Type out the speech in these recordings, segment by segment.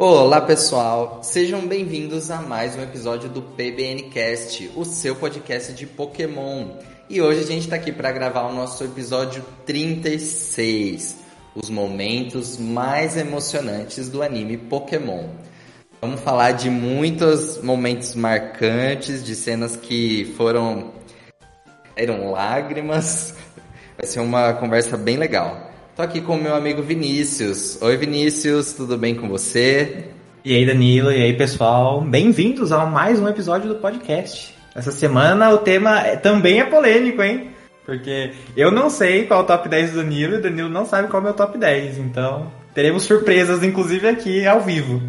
Olá pessoal, sejam bem-vindos a mais um episódio do PBNcast, o seu podcast de Pokémon. E hoje a gente está aqui para gravar o nosso episódio 36, os momentos mais emocionantes do anime Pokémon. Vamos falar de muitos momentos marcantes, de cenas que foram eram lágrimas. Vai ser uma conversa bem legal. Tô aqui com o meu amigo Vinícius. Oi Vinícius, tudo bem com você? E aí Danilo, e aí pessoal, bem-vindos a mais um episódio do podcast. Essa semana o tema é, também é polêmico, hein? Porque eu não sei qual é o top 10 do Danilo e o Danilo não sabe qual é o meu top 10, então teremos surpresas, inclusive aqui ao vivo.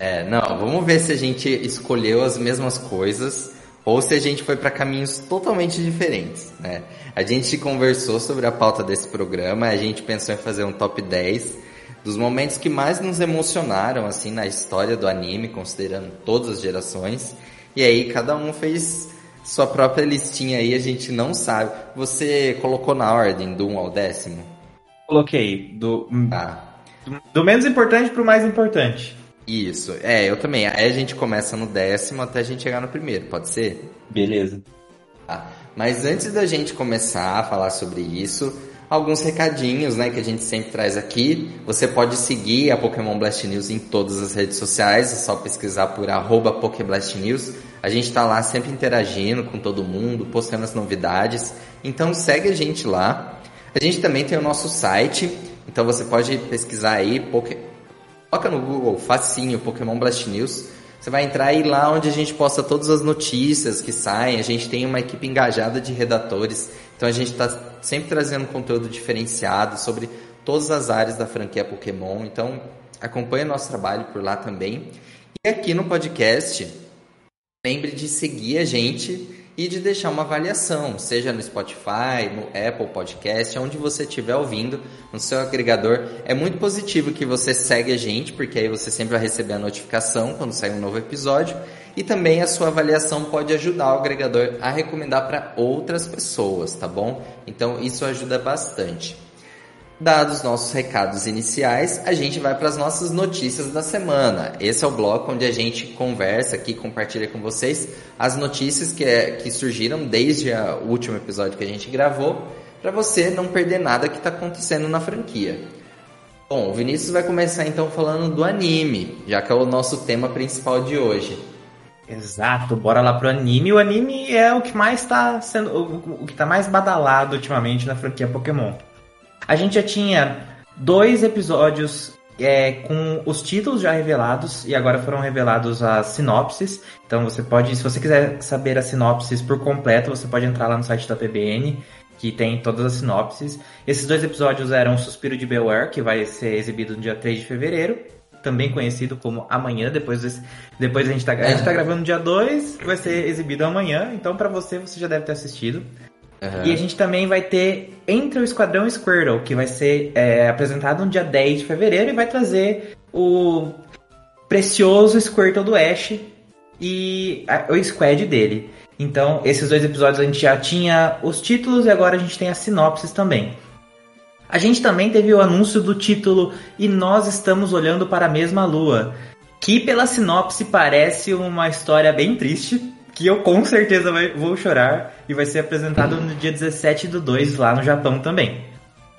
É, não, vamos ver se a gente escolheu as mesmas coisas ou se a gente foi para caminhos totalmente diferentes, né? A gente conversou sobre a pauta desse programa, a gente pensou em fazer um top 10 dos momentos que mais nos emocionaram assim na história do anime, considerando todas as gerações. E aí cada um fez sua própria listinha aí, a gente não sabe. Você colocou na ordem do 1 ao décimo? Coloquei, do, ah. do, do menos importante pro mais importante. Isso, é, eu também. Aí a gente começa no décimo até a gente chegar no primeiro, pode ser? Beleza. Tá. Mas antes da gente começar a falar sobre isso, alguns recadinhos, né, que a gente sempre traz aqui. Você pode seguir a Pokémon Blast News em todas as redes sociais, é só pesquisar por arroba PokéBlastNews. A gente tá lá sempre interagindo com todo mundo, postando as novidades. Então segue a gente lá. A gente também tem o nosso site, então você pode pesquisar aí Poké Coloca no Google, facinho, Pokémon Blast News. Você vai entrar aí lá onde a gente posta todas as notícias que saem. A gente tem uma equipe engajada de redatores. Então a gente está sempre trazendo conteúdo diferenciado sobre todas as áreas da franquia Pokémon. Então acompanhe nosso trabalho por lá também. E aqui no podcast, lembre de seguir a gente e de deixar uma avaliação, seja no Spotify, no Apple Podcast, onde você estiver ouvindo, no seu agregador. É muito positivo que você segue a gente, porque aí você sempre vai receber a notificação quando sair um novo episódio. E também a sua avaliação pode ajudar o agregador a recomendar para outras pessoas, tá bom? Então isso ajuda bastante. Dados nossos recados iniciais, a gente vai para as nossas notícias da semana. Esse é o bloco onde a gente conversa aqui, compartilha com vocês as notícias que, é, que surgiram desde o último episódio que a gente gravou, para você não perder nada que está acontecendo na franquia. Bom, o Vinícius vai começar então falando do anime, já que é o nosso tema principal de hoje. Exato, bora lá pro anime. O anime é o que mais está sendo, o, o que está mais badalado ultimamente na franquia Pokémon. A gente já tinha dois episódios é, com os títulos já revelados e agora foram revelados as sinopses. Então você pode, se você quiser saber as sinopses por completo, você pode entrar lá no site da PBN, que tem todas as sinopses. Esses dois episódios eram Suspiro de Beware, que vai ser exibido no dia 3 de fevereiro, também conhecido como amanhã, depois, desse, depois a gente tá, a gente tá gravando no dia 2, vai ser exibido amanhã, então para você você já deve ter assistido. Uhum. E a gente também vai ter Entre o Esquadrão Squirtle, que vai ser é, apresentado no dia 10 de fevereiro e vai trazer o precioso Squirtle do Ash e a, o squad dele. Então, esses dois episódios a gente já tinha os títulos e agora a gente tem as sinopses também. A gente também teve o anúncio do título E Nós Estamos Olhando para a Mesma Lua, que pela sinopse parece uma história bem triste, que eu com certeza vou chorar e vai ser apresentado no dia 17 do 2 lá no Japão também.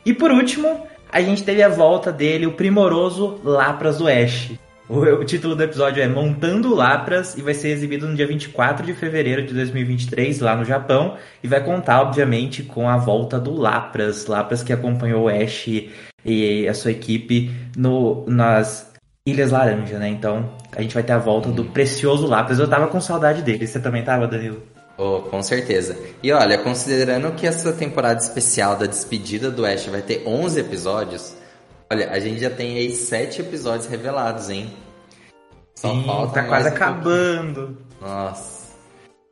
E por último, a gente teve a volta dele, o primoroso Lapras do Ash. O, o título do episódio é Montando Lapras e vai ser exibido no dia 24 de fevereiro de 2023 lá no Japão e vai contar, obviamente, com a volta do Lapras, Lapras que acompanhou o Ash e a sua equipe no, nas Ilhas Laranja, né? Então a gente vai ter a volta do precioso Lápis. Eu tava com saudade dele. Você também tava, Danilo? Oh, com certeza. E olha, considerando que essa temporada especial da despedida do Ash vai ter 11 episódios, olha, a gente já tem aí 7 episódios revelados, hein? Só Sim, falta tá quase um acabando. Pouco. Nossa.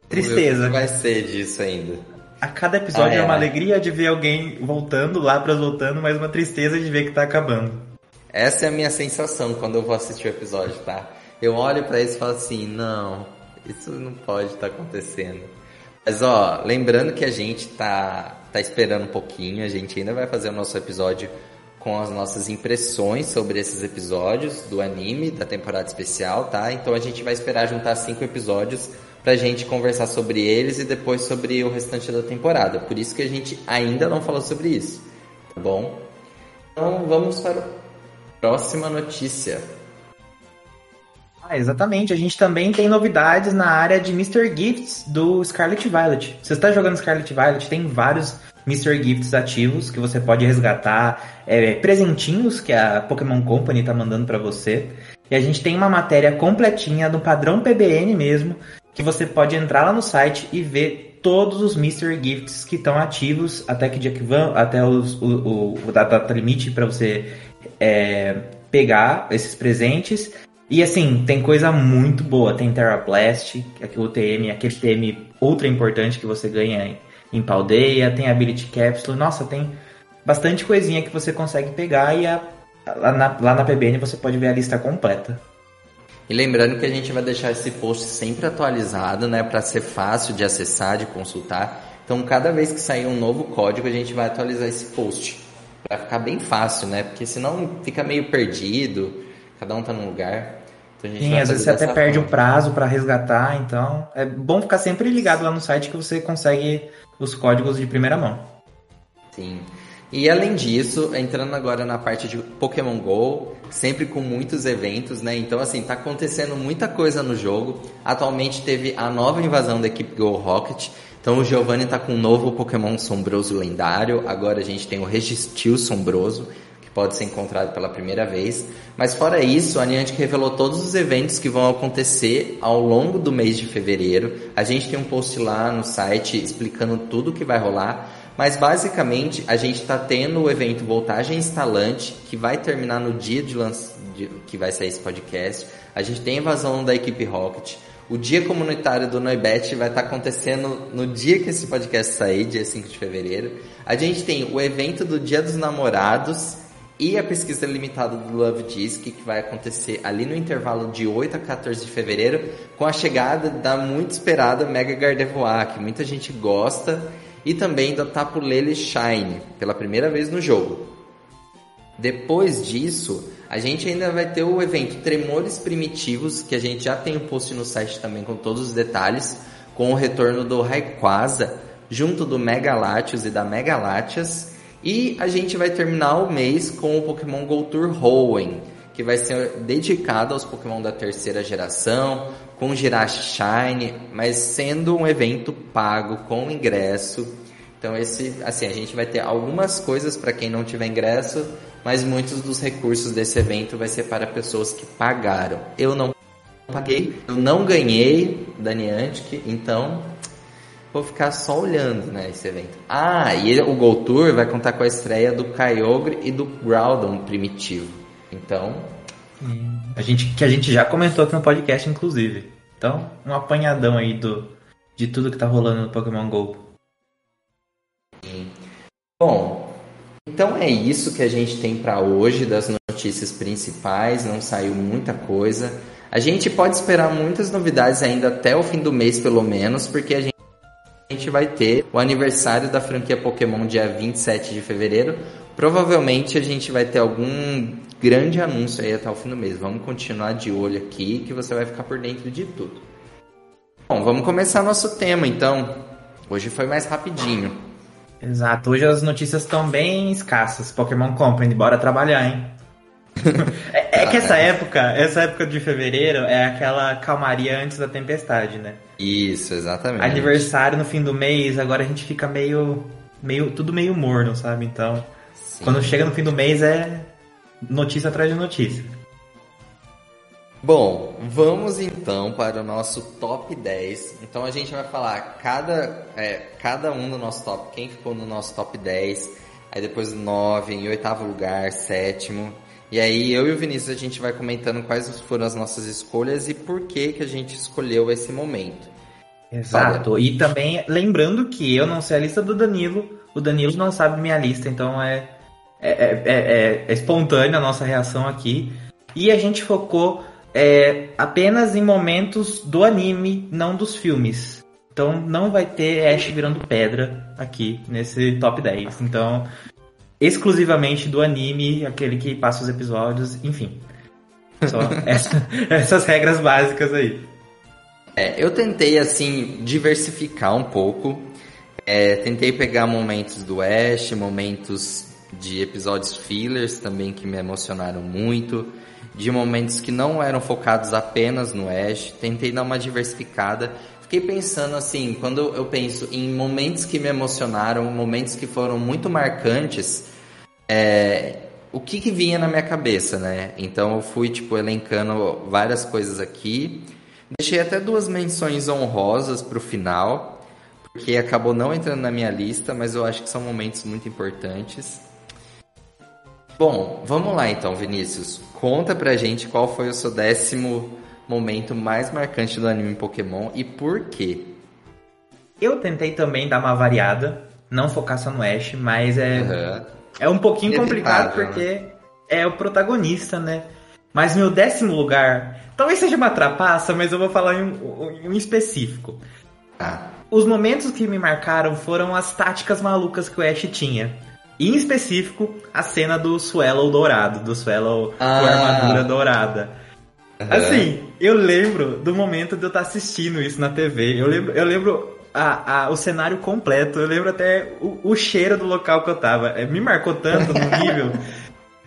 Tristeza. O que vai ser disso ainda? A cada episódio ah, é, é uma alegria de ver alguém voltando, Lapras voltando, mas uma tristeza de ver que tá acabando. Essa é a minha sensação quando eu vou assistir o episódio, tá? Eu olho para isso e falo assim, não, isso não pode estar tá acontecendo. Mas ó, lembrando que a gente tá, tá esperando um pouquinho, a gente ainda vai fazer o nosso episódio com as nossas impressões sobre esses episódios do anime da temporada especial, tá? Então a gente vai esperar juntar cinco episódios pra gente conversar sobre eles e depois sobre o restante da temporada. Por isso que a gente ainda não falou sobre isso, tá bom? Então vamos para a próxima notícia. Ah, exatamente. A gente também tem novidades na área de Mr. Gifts do Scarlet Violet. Você está jogando Scarlet Violet, tem vários Mr. Gifts ativos que você pode resgatar, é, presentinhos que a Pokémon Company está mandando para você. E a gente tem uma matéria completinha do padrão PBN mesmo, que você pode entrar lá no site e ver todos os Mr. Gifts que estão ativos até que dia que vão, até os, o, o, o data limite para você é, pegar esses presentes. E assim, tem coisa muito boa. Tem Terra Blast, é o TM, aquele TM ultra importante que você ganha em Paldeia, tem Ability Capsule. Nossa, tem bastante coisinha que você consegue pegar e a, lá, na, lá na PBN você pode ver a lista completa. E lembrando que a gente vai deixar esse post sempre atualizado, né, para ser fácil de acessar, de consultar. Então, cada vez que sair um novo código, a gente vai atualizar esse post para ficar bem fácil, né? Porque senão fica meio perdido, cada um tá num lugar. Então Sim, às vezes você até perde forma. o prazo para resgatar, então é bom ficar sempre ligado lá no site que você consegue os códigos de primeira mão. Sim. E além disso, entrando agora na parte de Pokémon GO, sempre com muitos eventos, né? Então, assim, tá acontecendo muita coisa no jogo. Atualmente teve a nova invasão da equipe Go Rocket. Então, o Giovanni tá com um novo Pokémon sombroso lendário. Agora a gente tem o Registil sombroso, que pode ser encontrado pela primeira vez. Mas fora isso, a Niantic revelou todos os eventos que vão acontecer ao longo do mês de fevereiro. A gente tem um post lá no site explicando tudo o que vai rolar. Mas basicamente a gente está tendo o evento Voltagem Instalante, que vai terminar no dia de, de que vai sair esse podcast. A gente tem a invasão da equipe Rocket. O dia comunitário do Noibet vai estar acontecendo no dia que esse podcast sair, dia 5 de fevereiro. A gente tem o evento do Dia dos Namorados e a pesquisa limitada do Love Disc, que vai acontecer ali no intervalo de 8 a 14 de fevereiro, com a chegada da muito esperada Mega Gardevoir, que muita gente gosta e também da Tapu Lele Shine, pela primeira vez no jogo. Depois disso, a gente ainda vai ter o evento Tremores Primitivos, que a gente já tem um post no site também com todos os detalhes, com o retorno do Rayquaza, junto do Mega Latios e da Mega Latias. E a gente vai terminar o mês com o Pokémon Go Tour Hoenn, que vai ser dedicado aos Pokémon da terceira geração, com Jirachi Shine, mas sendo um evento pago com ingresso. Então esse, assim, a gente vai ter algumas coisas para quem não tiver ingresso, mas muitos dos recursos desse evento vai ser para pessoas que pagaram. Eu não paguei, eu não ganhei da Niantic, então vou ficar só olhando, né, esse evento. Ah, e o Go Tour vai contar com a estreia do Kyogre e do Groudon primitivo. Então, a gente, que a gente já comentou aqui no podcast, inclusive. Então, um apanhadão aí do, de tudo que tá rolando no Pokémon GO. Bom, então é isso que a gente tem para hoje das notícias principais. Não saiu muita coisa. A gente pode esperar muitas novidades ainda até o fim do mês, pelo menos, porque a gente vai ter o aniversário da franquia Pokémon dia 27 de fevereiro. Provavelmente a gente vai ter algum grande anúncio aí até o fim do mês. Vamos continuar de olho aqui que você vai ficar por dentro de tudo. Bom, vamos começar nosso tema então. Hoje foi mais rapidinho. Exato, hoje as notícias estão bem escassas. Pokémon Company, bora trabalhar, hein? é, é, que essa época, essa época de fevereiro é aquela calmaria antes da tempestade, né? Isso, exatamente. Aniversário no fim do mês, agora a gente fica meio, meio tudo meio morno, sabe? Então, Sim. quando chega no fim do mês é notícia atrás de notícia. Bom, vamos então para o nosso top 10. Então a gente vai falar cada, é, cada um do nosso top, quem ficou no nosso top 10, aí depois 9, em oitavo lugar, sétimo. E aí eu e o Vinícius a gente vai comentando quais foram as nossas escolhas e por que que a gente escolheu esse momento. Exato. E também lembrando que eu não sei a lista do Danilo, o Danilo não sabe minha lista, então é é, é, é, é espontânea a nossa reação aqui. E a gente focou é, apenas em momentos do anime, não dos filmes. Então não vai ter Ash virando pedra aqui nesse top 10. Então exclusivamente do anime, aquele que passa os episódios, enfim. Só essa, essas regras básicas aí. É, eu tentei, assim, diversificar um pouco. É, tentei pegar momentos do Ash, momentos de episódios fillers também que me emocionaram muito, de momentos que não eram focados apenas no Ash. Tentei dar uma diversificada. Fiquei pensando assim, quando eu penso em momentos que me emocionaram, momentos que foram muito marcantes, é, o que, que vinha na minha cabeça, né? Então eu fui, tipo, elencando várias coisas aqui. Deixei até duas menções honrosas pro final, porque acabou não entrando na minha lista, mas eu acho que são momentos muito importantes. Bom, vamos lá então, Vinícius. Conta pra gente qual foi o seu décimo momento mais marcante do anime Pokémon e por quê? Eu tentei também dar uma variada, não focar só no Ash, mas é. Uhum é um pouquinho complicado né? porque é o protagonista, né? Mas meu décimo lugar, talvez seja uma trapaça, mas eu vou falar em um, em um específico. Ah. Os momentos que me marcaram foram as táticas malucas que o Ash tinha. Em específico, a cena do Swallow dourado, do Swallow ah. com a armadura dourada. Uhum. Assim, eu lembro do momento de eu estar assistindo isso na TV. Eu lembro, eu lembro a, a, o cenário completo. Eu lembro até o, o, cheiro do local que eu tava. É, me marcou tanto no nível.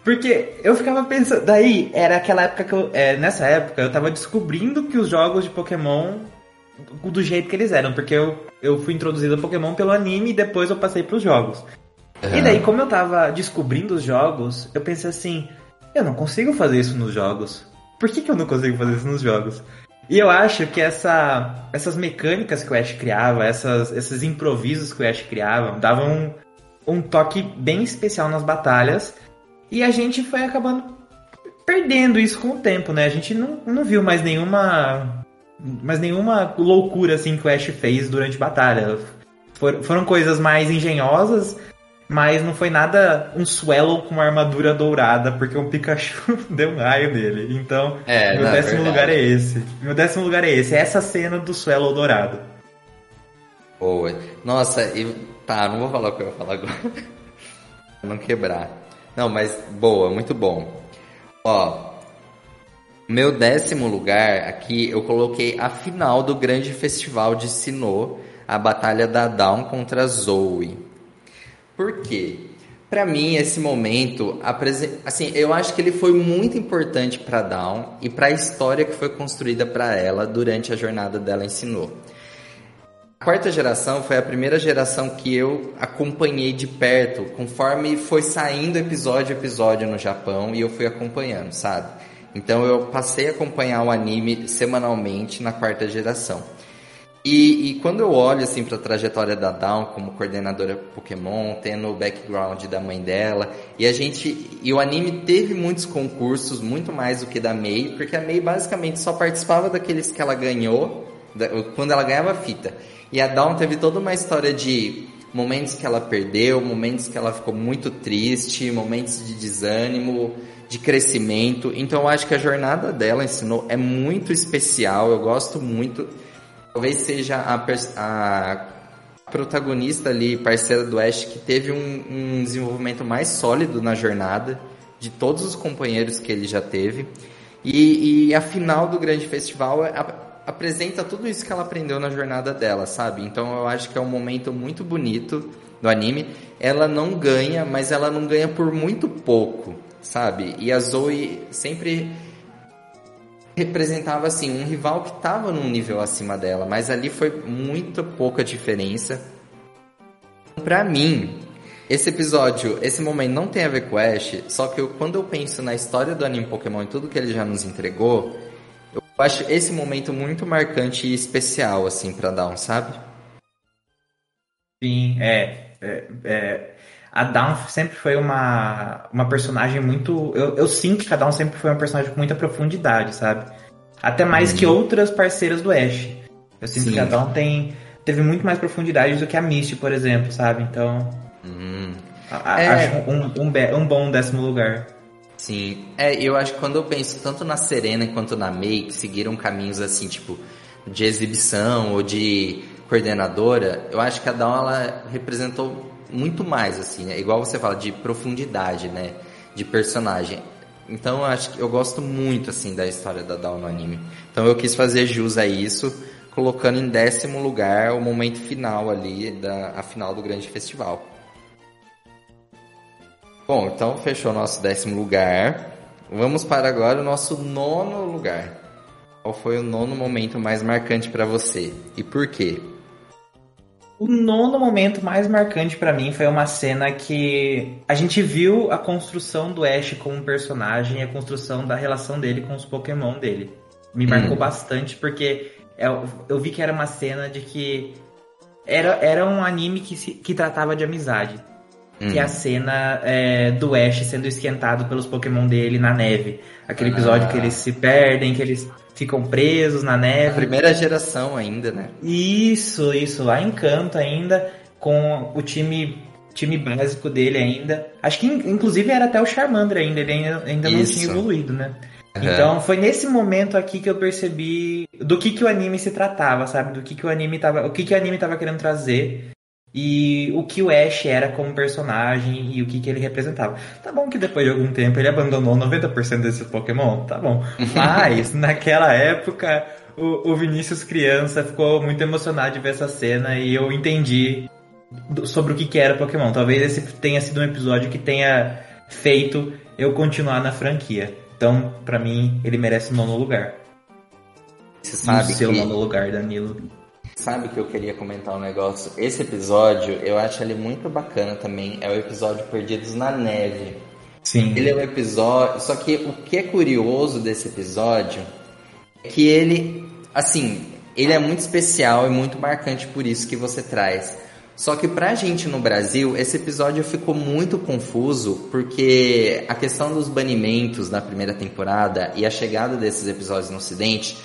Porque eu ficava pensando. Daí, era aquela época que eu. É, nessa época, eu tava descobrindo que os jogos de Pokémon. Do jeito que eles eram. Porque eu, eu fui introduzido a Pokémon pelo anime e depois eu passei pros jogos. Uhum. E daí, como eu tava descobrindo os jogos, eu pensei assim: eu não consigo fazer isso nos jogos. Por que, que eu não consigo fazer isso nos jogos? E eu acho que essa, essas mecânicas que o Ash criava, essas, esses improvisos que o Ash criava, davam um, um toque bem especial nas batalhas. E a gente foi acabando perdendo isso com o tempo, né? A gente não, não viu mais nenhuma. Mais nenhuma loucura assim que o Ash fez durante batalha. For, foram coisas mais engenhosas mas não foi nada um Swallow com uma armadura dourada, porque um Pikachu deu um raio nele. Então, é, meu não, décimo verdade. lugar é esse. Meu décimo lugar é esse. É essa cena do Swallow dourado. Boa. Nossa, e tá, não vou falar o que eu vou falar agora. não quebrar. Não, mas boa, muito bom. Ó, meu décimo lugar aqui eu coloquei a final do grande festival de Sinnoh, a batalha da Dawn contra Zoe. Por quê? Para mim, esse momento, assim, eu acho que ele foi muito importante para Dawn e para a história que foi construída para ela durante a jornada dela ensinou. A quarta geração foi a primeira geração que eu acompanhei de perto, conforme foi saindo episódio a episódio no Japão e eu fui acompanhando, sabe? Então eu passei a acompanhar o anime semanalmente na quarta geração. E, e, quando eu olho assim para a trajetória da Dawn como coordenadora Pokémon, tendo o background da mãe dela, e a gente e o anime teve muitos concursos, muito mais do que da Mei, porque a Mei basicamente só participava daqueles que ela ganhou da, quando ela ganhava fita. E a Dawn teve toda uma história de momentos que ela perdeu, momentos que ela ficou muito triste, momentos de desânimo, de crescimento. Então eu acho que a jornada dela ensinou é muito especial. Eu gosto muito talvez seja a, a protagonista ali, parceira do Ash, que teve um, um, desenvolvimento mais sólido na jornada de todos os companheiros que ele já teve. E, e a final do grande festival a, apresenta tudo isso que ela aprendeu na jornada dela, sabe? Então eu acho que é um momento muito bonito do anime. Ela não ganha, mas ela não ganha por muito pouco, sabe? E a Zoe sempre representava assim um rival que estava num nível acima dela, mas ali foi muito pouca diferença. Para mim, esse episódio, esse momento não tem a ver com Ash, só que eu, quando eu penso na história do anime Pokémon e tudo que ele já nos entregou, eu acho esse momento muito marcante e especial assim para Dawn, sabe? Sim, é, é, é a Dawn sempre foi uma, uma personagem muito. Eu, eu sinto que a Dawn sempre foi uma personagem com muita profundidade, sabe? Até mais que uhum. outras parceiras do Ash. Eu sinto Sim. que a Dawn tem, teve muito mais profundidade do que a Misty, por exemplo, sabe? Então. Hum. A, é... Acho um, um, um bom décimo lugar. Sim, é, eu acho que quando eu penso tanto na Serena quanto na May, que seguiram caminhos assim, tipo, de exibição ou de coordenadora, eu acho que a Dawn ela representou muito mais, assim, né? Igual você fala, de profundidade, né? De personagem. Então eu acho que eu gosto muito, assim, da história da Dawn no anime. Então eu quis fazer jus a isso, colocando em décimo lugar o momento final ali, da, a final do grande festival. Bom, então fechou nosso décimo lugar. Vamos para agora o nosso nono lugar. Qual foi o nono momento mais marcante para você e por quê? O nono momento mais marcante para mim foi uma cena que a gente viu a construção do Ash como personagem e a construção da relação dele com os Pokémon dele. Me hum. marcou bastante porque eu, eu, vi que era uma cena de que era, era um anime que, se, que tratava de amizade. Hum. Que é a cena é, do Ash sendo esquentado pelos Pokémon dele na neve. Aquele episódio ah. que eles se perdem, que eles ficam presos na neve. A primeira geração ainda, né? Isso, isso, lá em Canto ainda, com o time time básico dele ainda. Acho que inclusive era até o Charmander ainda, ele ainda, ainda não tinha evoluído, né? Uhum. Então foi nesse momento aqui que eu percebi do que, que o anime se tratava, sabe? Do que, que o anime tava. O que, que o anime tava querendo trazer e o que o Ash era como personagem e o que, que ele representava. Tá bom que depois de algum tempo ele abandonou 90% desses Pokémon, tá bom. Mas naquela época o, o Vinícius criança ficou muito emocionado de ver essa cena e eu entendi sobre o que, que era Pokémon. Talvez esse tenha sido um episódio que tenha feito eu continuar na franquia. Então, para mim, ele merece o nono lugar. Você sabe o seu que... nono lugar, Danilo. Sabe que eu queria comentar um negócio? Esse episódio, eu acho ele muito bacana também. É o episódio Perdidos na Neve. Sim. Ele é um episódio. Só que o que é curioso desse episódio é que ele, assim, ele é muito especial e muito marcante por isso que você traz. Só que pra gente no Brasil, esse episódio ficou muito confuso porque a questão dos banimentos na primeira temporada e a chegada desses episódios no Ocidente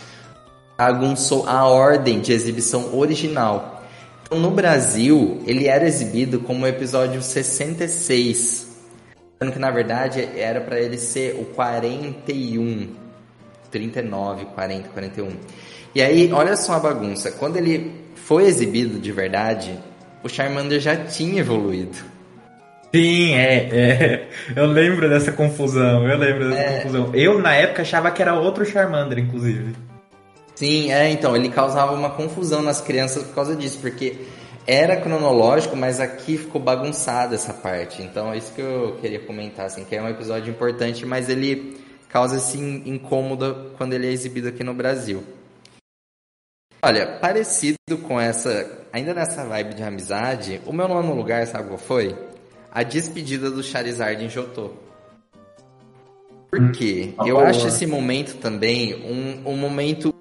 bagunçou a ordem de exibição original. Então, no Brasil, ele era exibido como o episódio 66, sendo que na verdade era para ele ser o 41, 39, 40, 41. E aí, olha só a bagunça. Quando ele foi exibido de verdade, o Charmander já tinha evoluído. Sim, é, é, Eu lembro dessa confusão. Eu lembro dessa é. confusão. Eu, na época, achava que era outro Charmander, inclusive. Sim, é, então, ele causava uma confusão nas crianças por causa disso, porque era cronológico, mas aqui ficou bagunçada essa parte. Então é isso que eu queria comentar, assim, que é um episódio importante, mas ele causa esse incômodo quando ele é exibido aqui no Brasil. Olha, parecido com essa, ainda nessa vibe de amizade, o meu nono lugar, sabe qual foi? A despedida do Charizard em Jotô. Por quê? Hum, eu acho esse momento também um, um momento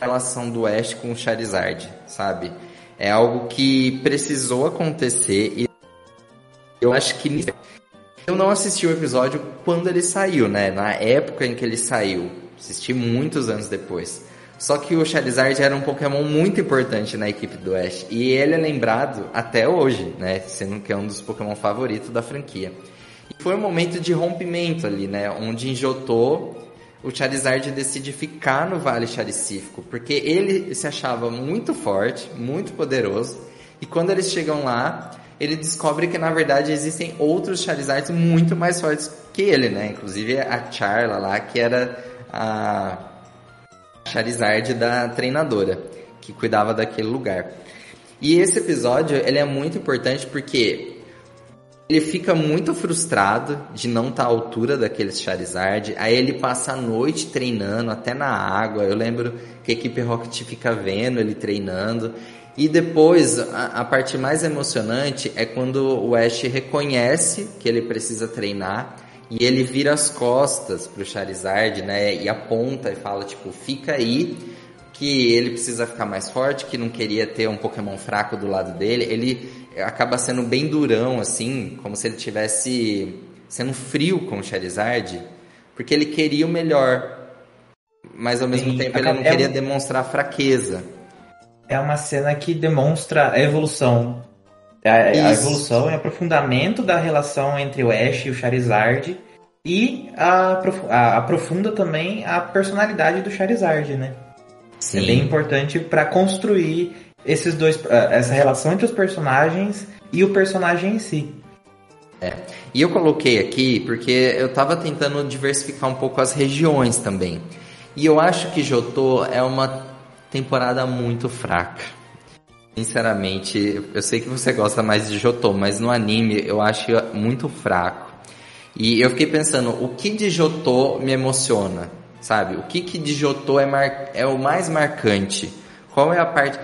relação do Ash com o Charizard, sabe? É algo que precisou acontecer e eu acho que eu não assisti o episódio quando ele saiu, né? Na época em que ele saiu. Assisti muitos anos depois. Só que o Charizard era um Pokémon muito importante na equipe do Ash. E ele é lembrado até hoje, né? Sendo que é um dos Pokémon favoritos da franquia. E foi um momento de rompimento ali, né? Onde Johto o Charizard decide ficar no Vale Charicífico, porque ele se achava muito forte, muito poderoso, e quando eles chegam lá, ele descobre que na verdade existem outros Charizards muito mais fortes que ele, né? Inclusive a Charla lá, que era a Charizard da treinadora, que cuidava daquele lugar. E esse episódio, ele é muito importante porque ele fica muito frustrado de não estar tá à altura daqueles Charizard. Aí ele passa a noite treinando, até na água. Eu lembro que a equipe Rocket fica vendo ele treinando. E depois, a, a parte mais emocionante é quando o Ash reconhece que ele precisa treinar e ele vira as costas pro Charizard, né? E aponta e fala, tipo, fica aí que ele precisa ficar mais forte, que não queria ter um Pokémon fraco do lado dele. Ele acaba sendo bem durão, assim, como se ele tivesse sendo frio com o Charizard, porque ele queria o melhor, mas ao mesmo Sim, tempo ele não é queria um... demonstrar fraqueza. É uma cena que demonstra a evolução. A, a evolução e aprofundamento da relação entre o Ash e o Charizard. E a, a, aprofunda também a personalidade do Charizard, né? Sim. É bem importante para construir esses dois, eh, essa relação entre os personagens e o personagem em si. É. E eu coloquei aqui porque eu estava tentando diversificar um pouco as regiões também. E eu acho que Jotô é uma temporada muito fraca. Sinceramente, eu sei que você gosta mais de Jotô, mas no anime eu acho muito fraco. E eu fiquei pensando, o que de Jotô me emociona? Sabe? O que, que de Jotô é, mar... é o mais marcante? Qual é a parte.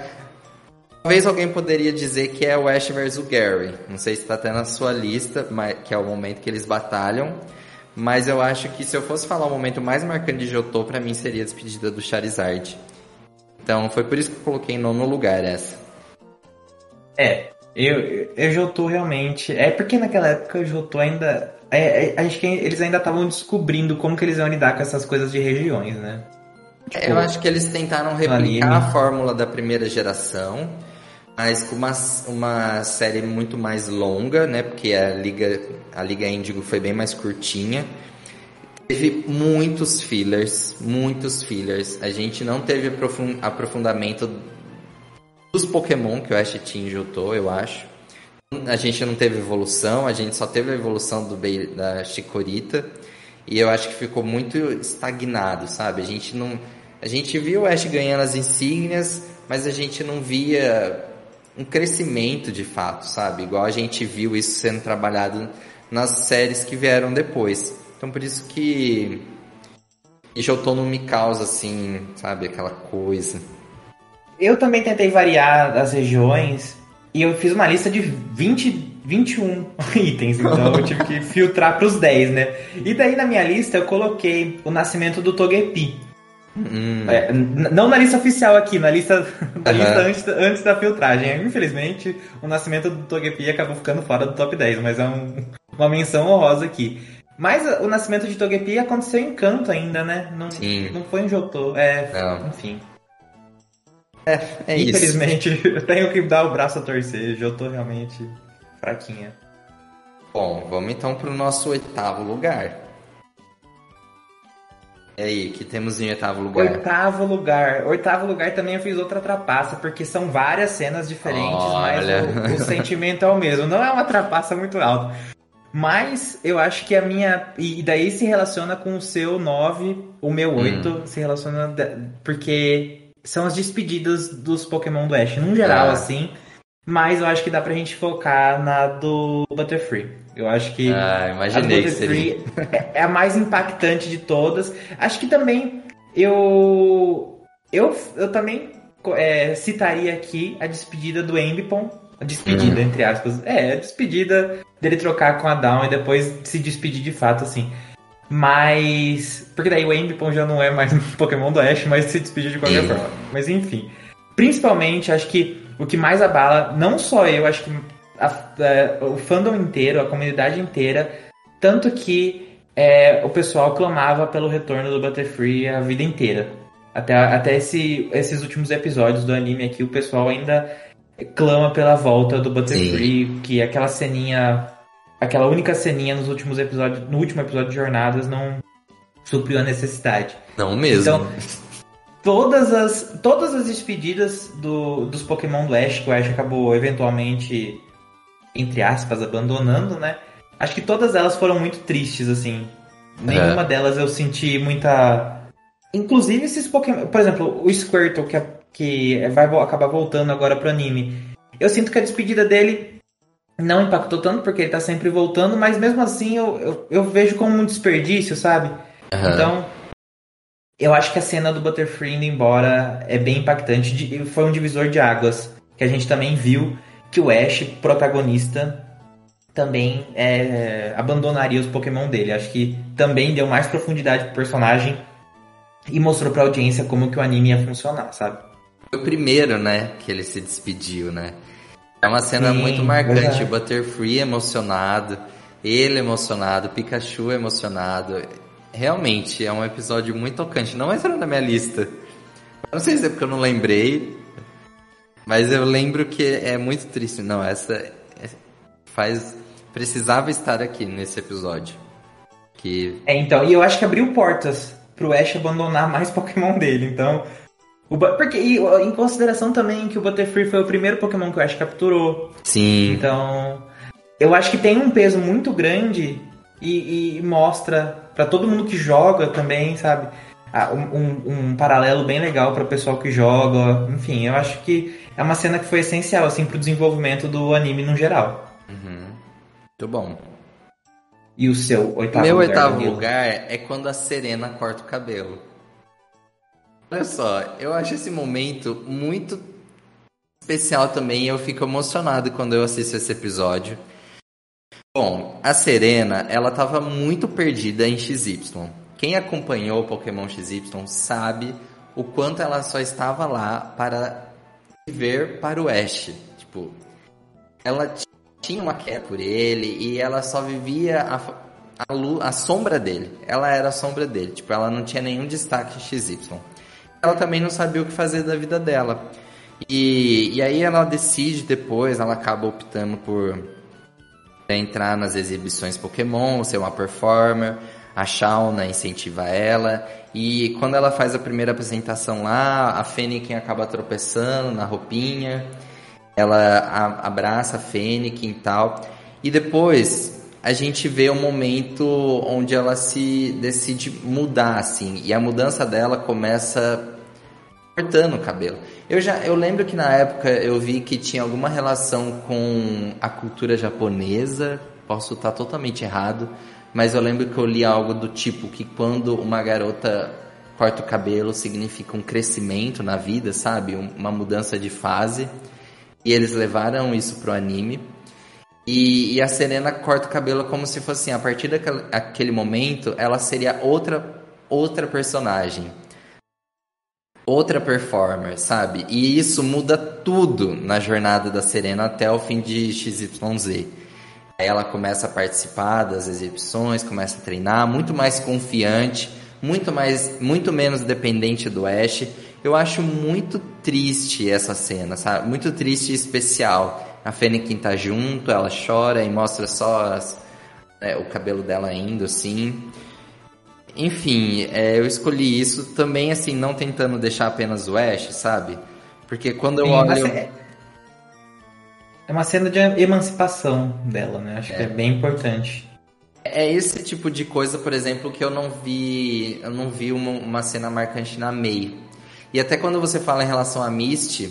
Talvez alguém poderia dizer que é o Ash versus Gary. Não sei se está até na sua lista, mas, que é o momento que eles batalham. Mas eu acho que se eu fosse falar o momento mais marcante de Jotô, para mim seria a despedida do Charizard. Então foi por isso que eu coloquei em nono lugar essa. É, eu, eu Jotô realmente. É porque naquela época o Jotô ainda. É, é, acho que eles ainda estavam descobrindo como que eles iam lidar com essas coisas de regiões, né? Tipo, eu acho que eles tentaram replicar a fórmula da primeira geração mas com uma, uma série muito mais longa, né? Porque a Liga, a Liga Índigo foi bem mais curtinha. Teve muitos fillers, muitos fillers. A gente não teve aprofundamento dos Pokémon que o Ash em Johto, eu acho. A gente não teve evolução, a gente só teve a evolução do da Chikorita. E eu acho que ficou muito estagnado, sabe? A gente não. A gente viu o Ash ganhando as insígnias, mas a gente não via um crescimento de fato, sabe? Igual a gente viu isso sendo trabalhado nas séries que vieram depois. Então por isso que Jotô não me causa assim, sabe, aquela coisa. Eu também tentei variar as regiões e eu fiz uma lista de 20, 21 itens, então eu tive que filtrar para os 10, né? E daí na minha lista eu coloquei o nascimento do Togepi. Hum. É, não na lista oficial aqui, na lista, na uhum. lista antes, antes, da filtragem. Infelizmente, o nascimento do Togepi acabou ficando fora do top 10, mas é um, uma menção honrosa aqui. Mas o nascimento de Togepi aconteceu em canto ainda, né? Não, Sim. não foi em Jotô. É, não. enfim. É, é Infelizmente, isso. eu tenho que dar o braço a torcer. Jotô realmente fraquinha. Bom, vamos então para o nosso oitavo lugar. E aí, que temos em oitavo lugar? Oitavo lugar. Oitavo lugar também eu fiz outra trapaça, porque são várias cenas diferentes, Olha. mas o, o sentimento é o mesmo. Não é uma trapaça muito alta. Mas eu acho que a minha. E daí se relaciona com o seu 9, o meu 8 hum. se relaciona. Porque são as despedidas dos Pokémon do Ash, num geral, ah. assim. Mas eu acho que dá pra gente focar na do Butterfree. Eu acho que ah, imaginei a do Butterfree é, é a mais impactante de todas. Acho que também eu. Eu, eu também é, citaria aqui a despedida do Embipon. A despedida, uhum. entre aspas. É, a despedida dele trocar com a Down e depois se despedir de fato, assim. Mas. Porque daí o Embipon já não é mais um Pokémon do Ash, mas se despedir de qualquer forma. Mas enfim. Principalmente, acho que o que mais abala, não só eu, acho que a, a, o fandom inteiro, a comunidade inteira, tanto que é, o pessoal clamava pelo retorno do Butterfree a vida inteira. Até, até esse, esses últimos episódios do anime aqui, o pessoal ainda clama pela volta do Butterfree, Sim. que aquela ceninha, aquela única ceninha nos últimos episódios, no último episódio de Jornadas não supriu a necessidade. Não mesmo. Então, todas as, todas as despedidas do, dos Pokémon do Ash, que o Ash acabou eventualmente, entre aspas, abandonando, né? Acho que todas elas foram muito tristes, assim. Nenhuma é. delas eu senti muita. Inclusive esses Pokémon. Por exemplo, o Squirtle, que, é, que vai acabar voltando agora pro anime. Eu sinto que a despedida dele não impactou tanto, porque ele tá sempre voltando, mas mesmo assim eu, eu, eu vejo como um desperdício, sabe? Uhum. Então, eu acho que a cena do Butterfree indo embora é bem impactante. Foi um divisor de águas. Que a gente também viu que o Ash, protagonista, também é, abandonaria os Pokémon dele. Acho que também deu mais profundidade pro personagem e mostrou pra audiência como que o anime ia funcionar, sabe? Foi o primeiro, né, que ele se despediu, né? É uma cena Sim, muito marcante. O Butterfree emocionado, ele emocionado, Pikachu emocionado realmente é um episódio muito tocante. Não entrou na minha lista. Não sei se é porque eu não lembrei, mas eu lembro que é muito triste. Não, essa é, faz precisava estar aqui nesse episódio. Que É, então, e eu acho que abriu portas pro Ash abandonar mais Pokémon dele. Então, O, porque, e, em consideração também que o Butterfree foi o primeiro Pokémon que o Ash capturou. Sim. Então, eu acho que tem um peso muito grande e, e mostra para todo mundo que joga também, sabe? Ah, um, um, um, paralelo bem legal para o pessoal que joga. Enfim, eu acho que é uma cena que foi essencial assim para o desenvolvimento do anime no geral. Uhum. Muito bom. E o seu oitavo Meu lugar? Meu oitavo lugar é quando a Serena corta o cabelo. Olha só, eu acho esse momento muito especial também. Eu fico emocionado quando eu assisto esse episódio. Bom, a Serena, ela tava muito perdida em XY. Quem acompanhou Pokémon XY sabe o quanto ela só estava lá para viver para o Ash. Tipo, ela tinha uma queda por ele e ela só vivia a, a, a sombra dele. Ela era a sombra dele. Tipo, ela não tinha nenhum destaque XY. Ela também não sabia o que fazer da vida dela. E, e aí ela decide depois, ela acaba optando por entrar nas exibições Pokémon, ser uma performer. A Shauna incentiva ela. E quando ela faz a primeira apresentação lá, a Fênix acaba tropeçando na roupinha. Ela abraça a Fênix e tal. E depois a gente vê um momento onde ela se decide mudar, assim. E a mudança dela começa cortando o cabelo. Eu já eu lembro que na época eu vi que tinha alguma relação com a cultura japonesa. Posso estar totalmente errado, mas eu lembro que eu li algo do tipo que quando uma garota corta o cabelo significa um crescimento na vida, sabe? Uma mudança de fase. E eles levaram isso pro anime. E, e a Serena corta o cabelo como se fosse assim, a partir daquele momento, ela seria outra outra personagem outra performer, sabe? E isso muda tudo na jornada da Serena até o fim de XYZ. Aí ela começa a participar das exibições, começa a treinar, muito mais confiante, muito mais, muito menos dependente do Ash. Eu acho muito triste essa cena, sabe? Muito triste e especial. A Fênix tá junto, ela chora e mostra só as, é, o cabelo dela indo, assim. Enfim, é, eu escolhi isso também, assim, não tentando deixar apenas o Ash, sabe? Porque quando eu Sim, olho. É... é uma cena de emancipação dela, né? Acho é. que é bem importante. É esse tipo de coisa, por exemplo, que eu não vi. Eu não vi uma, uma cena marcante na May. E até quando você fala em relação a Misty,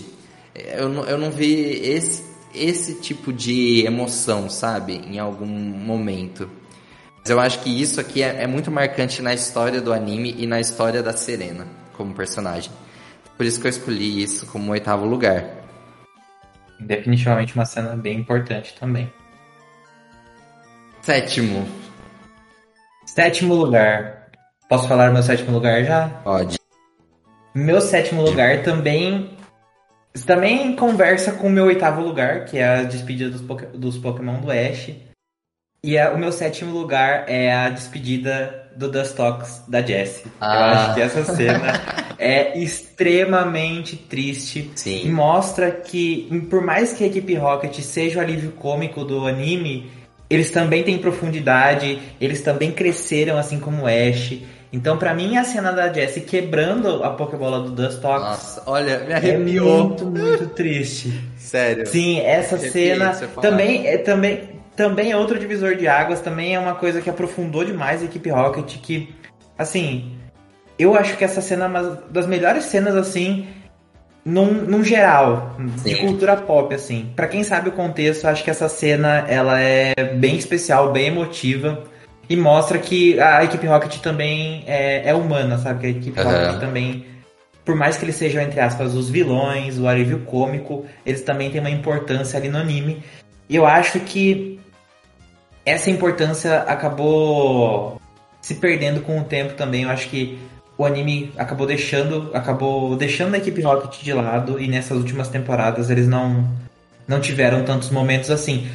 eu não, eu não vi esse, esse tipo de emoção, sabe? Em algum momento. Mas eu acho que isso aqui é, é, muito marcante na história do anime e na história da Serena como personagem. Por isso que eu escolhi isso como oitavo lugar. Definitivamente uma cena bem importante também. Sétimo. Sétimo lugar. Posso falar meu sétimo lugar já? Pode. Meu sétimo lugar também também conversa com o meu oitavo lugar, que é a despedida dos, dos Pokémon do Ash. E a, o meu sétimo lugar é a despedida do Dustox da Jessie. Ah. Eu acho que essa cena é extremamente triste. Sim. E mostra que, por mais que a equipe Rocket seja o alívio cômico do anime, eles também têm profundidade, eles também cresceram assim como Ash. Então, para mim, a cena da Jessie quebrando a Pokébola do Dustox. Nossa, olha, me arrepiou. É muito, muito triste. Sério. Sim, essa cena também é também também é outro divisor de águas, também é uma coisa que aprofundou demais a equipe Rocket, que, assim, eu acho que essa cena é uma das melhores cenas, assim, num, num geral, Sim. de cultura pop, assim. para quem sabe o contexto, acho que essa cena, ela é bem especial, bem emotiva, e mostra que a equipe Rocket também é, é humana, sabe? Que a equipe uhum. Rocket também por mais que eles sejam, entre aspas, os vilões, o alívio cômico, eles também têm uma importância ali no anime. E eu acho que essa importância acabou se perdendo com o tempo também. Eu acho que o anime acabou deixando, acabou deixando a equipe Rocket de lado e nessas últimas temporadas eles não não tiveram tantos momentos assim.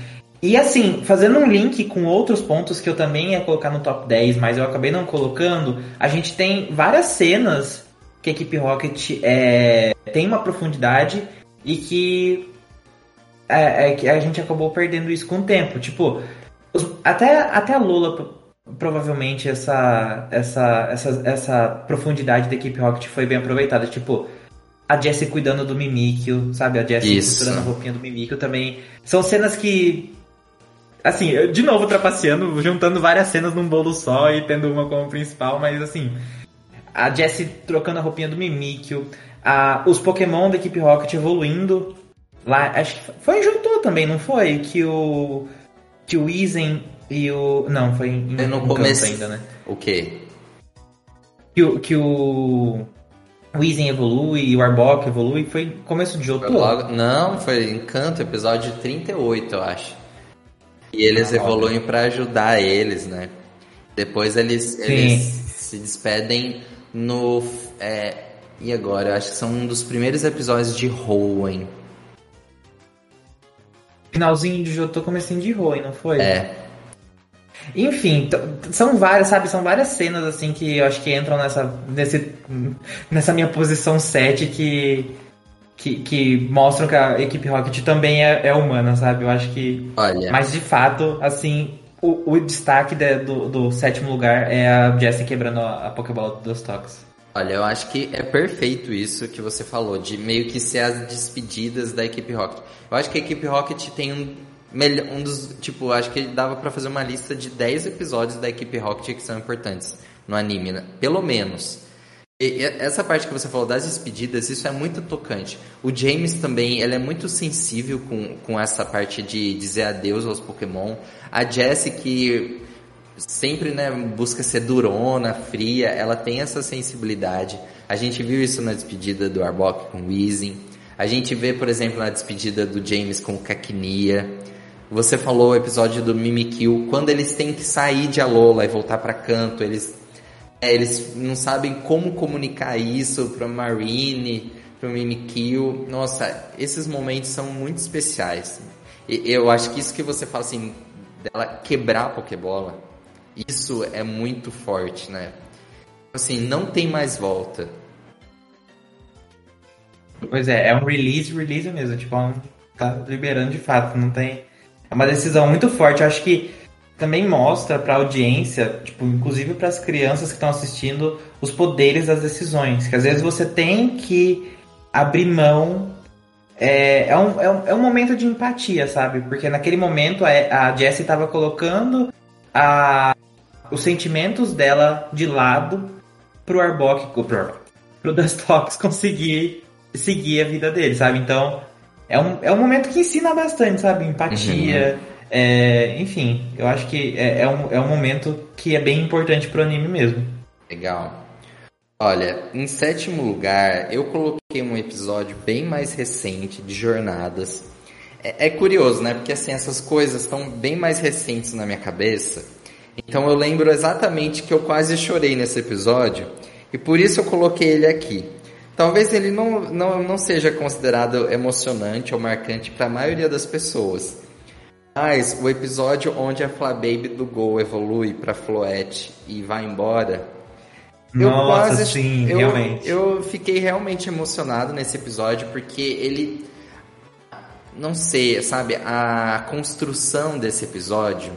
E assim, fazendo um link com outros pontos que eu também ia colocar no top 10, mas eu acabei não colocando, a gente tem várias cenas que a equipe Rocket é, tem uma profundidade e que, é, é, a gente acabou perdendo isso com o tempo. Tipo, até, até a Lula, provavelmente, essa, essa, essa, essa profundidade da equipe Rocket foi bem aproveitada. Tipo, a Jessie cuidando do Mimikyu, sabe? A Jessie costurando a roupinha do Mimikyu também. São cenas que. Assim, eu, de novo trapaceando, juntando várias cenas num bolo só e tendo uma como principal, mas assim. A Jessie trocando a roupinha do Mimikyu, a, os Pokémon da equipe Rocket evoluindo. Lá, acho que foi em também, não foi? Que o. Que o Izen e o. Não, foi em, É no em começo. ainda, né? O quê? Que o. Que o o Izen evolui e o Arbok evolui, foi começo de Johto. logo- Não, foi Encanto, episódio 38, eu acho. E eles Ah, evoluem pra ajudar eles, né? Depois eles, eles se despedem no. É, e agora? Eu acho que são um dos primeiros episódios de Hoenn. Finalzinho de Johto, comecinho de Hoenn, não foi? É. Enfim, são várias, sabe? São várias cenas assim que eu acho que entram nessa, nesse, nessa minha posição 7 que, que, que mostram que a equipe Rocket também é, é humana, sabe? Eu acho que. Olha, Mas de fato, assim, o, o destaque de- do, do sétimo lugar é a Jessie quebrando a, a Pokébola dos toques. Olha, eu acho que é perfeito isso que você falou, de meio que ser as despedidas da equipe Rocket. Eu acho que a equipe Rocket tem um. Um dos. Tipo, acho que dava pra fazer uma lista de 10 episódios da equipe Rocket que são importantes no anime, né? Pelo menos. E essa parte que você falou das despedidas, isso é muito tocante. O James também, ele é muito sensível com, com essa parte de dizer adeus aos Pokémon. A Jessie, que sempre né, busca ser durona, fria, ela tem essa sensibilidade. A gente viu isso na despedida do Arbok com o Weezing. A gente vê, por exemplo, na despedida do James com o. Você falou o episódio do Mimikyu, quando eles têm que sair de Alola e voltar para canto, eles é, eles não sabem como comunicar isso pra Marine, pro Mimikyu. Nossa, esses momentos são muito especiais. E eu acho que isso que você fala assim, dela quebrar a Pokébola, isso é muito forte, né? Assim, não tem mais volta. Pois é, é um release, release mesmo. Tipo, é tá liberando de fato, não tem. É uma decisão muito forte. Eu acho que também mostra pra audiência, tipo, inclusive para as crianças que estão assistindo, os poderes das decisões. Que às vezes você tem que abrir mão. É, é, um, é, um, é um momento de empatia, sabe? Porque naquele momento a, a Jessie estava colocando a, os sentimentos dela de lado pro Arbok, pro, Arbok, pro Dustox conseguir seguir a vida dele, sabe? Então, é um, é um momento que ensina bastante, sabe? Empatia, é, enfim, eu acho que é, é, um, é um momento que é bem importante pro anime mesmo. Legal. Olha, em sétimo lugar, eu coloquei um episódio bem mais recente de Jornadas. É, é curioso, né? Porque assim, essas coisas estão bem mais recentes na minha cabeça. Então eu lembro exatamente que eu quase chorei nesse episódio. E por isso eu coloquei ele aqui. Talvez ele não, não, não seja considerado emocionante ou marcante para a maioria das pessoas. Mas o episódio onde a Flababy do Gol evolui para Floette e vai embora, eu Nossa, quase, sim, eu, realmente. Eu fiquei realmente emocionado nesse episódio porque ele, não sei, sabe, a construção desse episódio,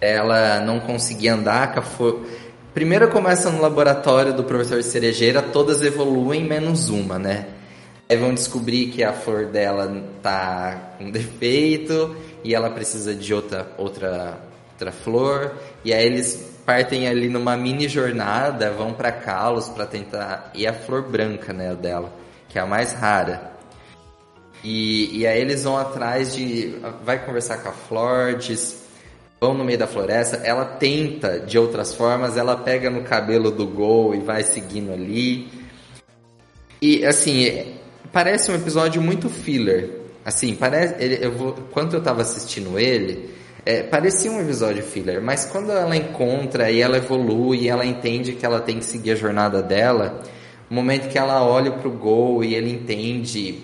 ela não conseguia andar, fo- primeiro começa no laboratório do professor Cerejeira, todas evoluem menos uma, né? Aí vão descobrir que a flor dela tá com defeito e ela precisa de outra, outra, outra flor. E aí eles partem ali numa mini jornada, vão para Kalos para tentar. E a flor branca, né, dela, que é a mais rara. E, e aí eles vão atrás de. Vai conversar com a flor, diz, vão no meio da floresta. Ela tenta de outras formas, ela pega no cabelo do Gol e vai seguindo ali. E assim, parece um episódio muito filler. Assim, parece. Eu vou, quando eu tava assistindo ele, é, parecia um episódio filler, mas quando ela encontra e ela evolui e ela entende que ela tem que seguir a jornada dela, o momento que ela olha pro gol e ele entende,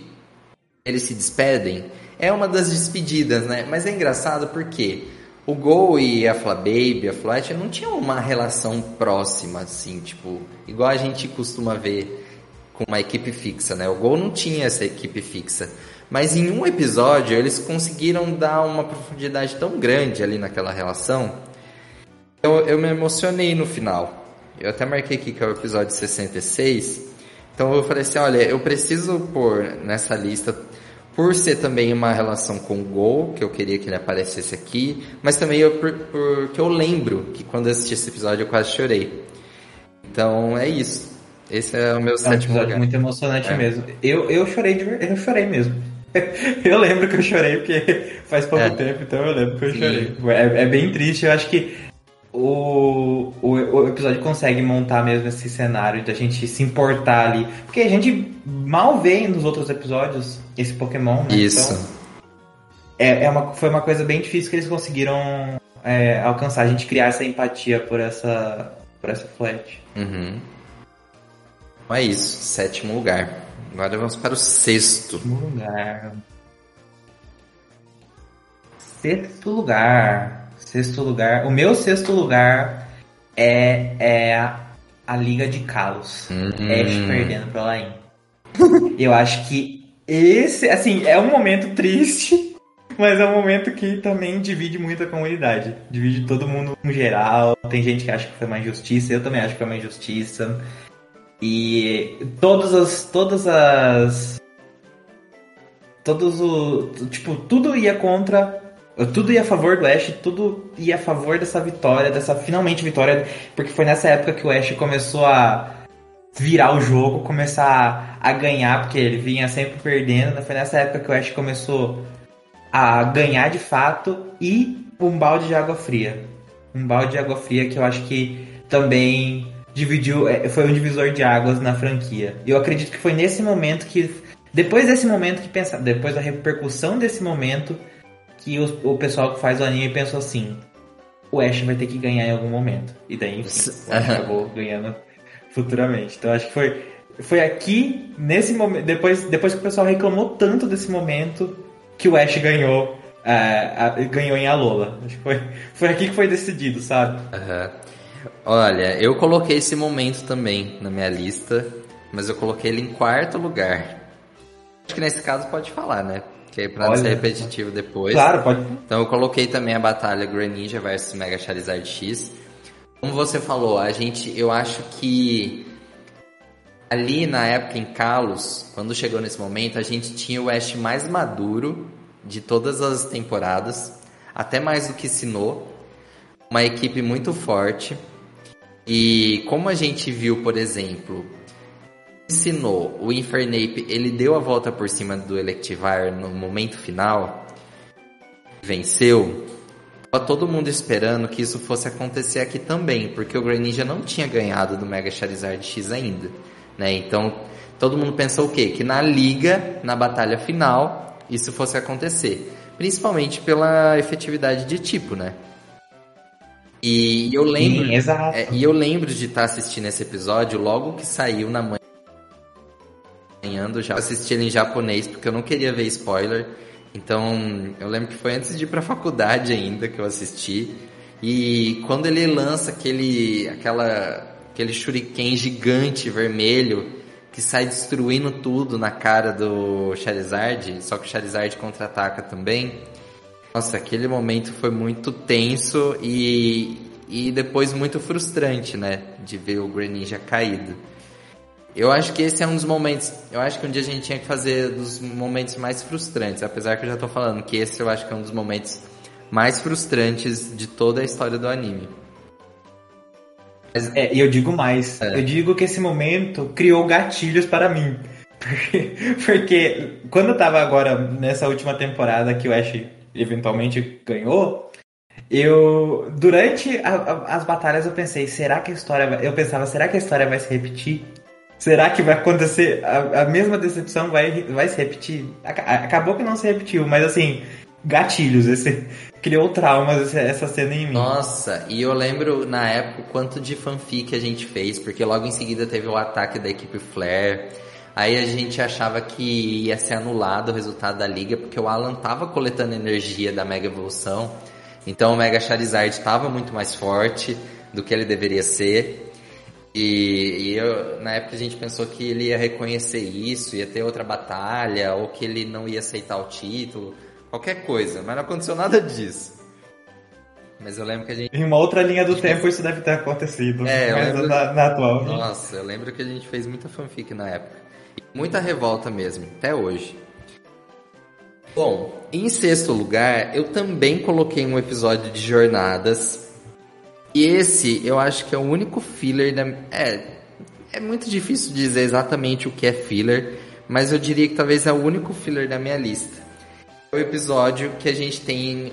eles se despedem, é uma das despedidas, né? Mas é engraçado porque o Gol e a Flababy, a Flat, não tinham uma relação próxima, assim, tipo, igual a gente costuma ver com uma equipe fixa, né? O Gol não tinha essa equipe fixa. Mas em um episódio eles conseguiram dar uma profundidade tão grande ali naquela relação. Eu, eu me emocionei no final. Eu até marquei aqui que é o episódio 66. Então eu falei assim, olha, eu preciso pôr nessa lista por ser também uma relação com o Gol, que eu queria que ele aparecesse aqui, mas também eu, por, porque eu lembro que quando eu assisti esse episódio eu quase chorei. Então é isso. Esse é o meu é sétimo um lugar. muito emocionante é. mesmo. Eu, eu chorei de eu chorei mesmo. eu lembro que eu chorei porque faz pouco é. tempo, então eu lembro que eu chorei. É, é, bem triste, eu acho que o, o, o, episódio consegue montar mesmo esse cenário da gente se importar ali. Porque a gente mal vê nos outros episódios esse Pokémon, né? Isso. Então, é, é uma, foi uma coisa bem difícil que eles conseguiram é, alcançar, a gente criar essa empatia por essa, por essa flat. Uhum. É isso, sétimo lugar. Agora vamos para o sexto. Sétimo lugar. Sexto lugar. Sexto lugar. O meu sexto lugar é, é a, a Liga de Kalos. Uhum. Ash perdendo pra Lain. Eu acho que esse, assim, é um momento triste, mas é um momento que também divide muito a comunidade. Divide todo mundo no geral. Tem gente que acha que foi uma injustiça, eu também acho que foi uma injustiça. E todas as. Todas as. Todos o. Tipo, tudo ia contra tudo ia a favor do Ash, tudo ia a favor dessa vitória, dessa finalmente vitória, porque foi nessa época que o Ash começou a virar o jogo, começar a, ganhar, porque ele vinha sempre perdendo, né? foi nessa época que o Ash começou a ganhar de fato e um balde de água fria. Um balde de água fria que eu acho que também dividiu, é, foi um divisor de águas na franquia. Eu acredito que foi nesse momento que, depois desse momento que pensar, depois da repercussão desse momento, que o, o pessoal que faz o anime pensou assim: o Ash vai ter que ganhar em algum momento. E daí, enfim, acabou ganhando futuramente. Então acho que foi, foi aqui, nesse momento, depois, depois que o pessoal reclamou tanto desse momento, que o Ash ganhou. Uh, ganhou em Alola. Acho que foi, foi aqui que foi decidido, sabe? Uhum. Olha, eu coloquei esse momento também na minha lista, mas eu coloquei ele em quarto lugar. Acho que nesse caso pode falar, né? Que é pra Olha, não ser repetitivo depois. Claro, pode. Então eu coloquei também a batalha Greninja versus Mega Charizard X. Como você falou, a gente, eu acho que ali na época em Kalos, quando chegou nesse momento, a gente tinha o Ash mais maduro de todas as temporadas, até mais do que Sinnoh, uma equipe muito forte. E como a gente viu, por exemplo, ensinou o Infernape, ele deu a volta por cima do Electivire no momento final, venceu. Tava todo mundo esperando que isso fosse acontecer aqui também, porque o Greninja não tinha ganhado do Mega Charizard X ainda, né? Então, todo mundo pensou o quê? Que na liga, na batalha final, isso fosse acontecer, principalmente pela efetividade de tipo, né? E eu lembro, Sim, é, e eu lembro de estar assistindo esse episódio logo que saiu na manhã acompanhando já. Assisti ele em japonês porque eu não queria ver spoiler. Então, eu lembro que foi antes de ir pra faculdade ainda que eu assisti. E quando ele lança aquele aquela aquele shuriken gigante vermelho que sai destruindo tudo na cara do Charizard, só que o Charizard contra-ataca também. Nossa, aquele momento foi muito tenso e, e depois muito frustrante, né? De ver o Greninja caído. Eu acho que esse é um dos momentos. Eu acho que um dia a gente tinha que fazer dos momentos mais frustrantes. Apesar que eu já tô falando que esse eu acho que é um dos momentos mais frustrantes de toda a história do anime. É, e eu digo mais. É. Eu digo que esse momento criou gatilhos para mim. Porque, porque quando eu tava agora nessa última temporada que o Ash eventualmente ganhou, eu durante a, a, as batalhas eu pensei, será que a história eu pensava, será que a história vai se repetir? Será que vai acontecer? A, a, mesma decepção vai, vai se repetir? Acabou que não se repetiu, mas assim, gatilhos. Esse, criou traumas essa cena em mim. Nossa, e eu lembro na época o quanto de fanfic a gente fez, porque logo em seguida teve o ataque da equipe Flare. Aí a gente achava que ia ser anulado o resultado da liga, porque o Alan tava coletando energia da Mega Evolução. Então o Mega Charizard estava muito mais forte do que ele deveria ser. E, e eu, na época a gente pensou que ele ia reconhecer isso, ia ter outra batalha, ou que ele não ia aceitar o título, qualquer coisa, mas não aconteceu nada disso. Mas eu lembro que a gente. Em uma outra linha do tempo isso deve ter acontecido. É, eu lembro- na, na atual. Nossa, eu lembro que a gente fez muita fanfic na época. Muita revolta mesmo, até hoje. Bom, em sexto lugar, eu também coloquei um episódio de Jornadas. E esse, eu acho que é o único filler da. É, é muito difícil dizer exatamente o que é filler, mas eu diria que talvez é o único filler da minha lista. É o episódio que a gente tem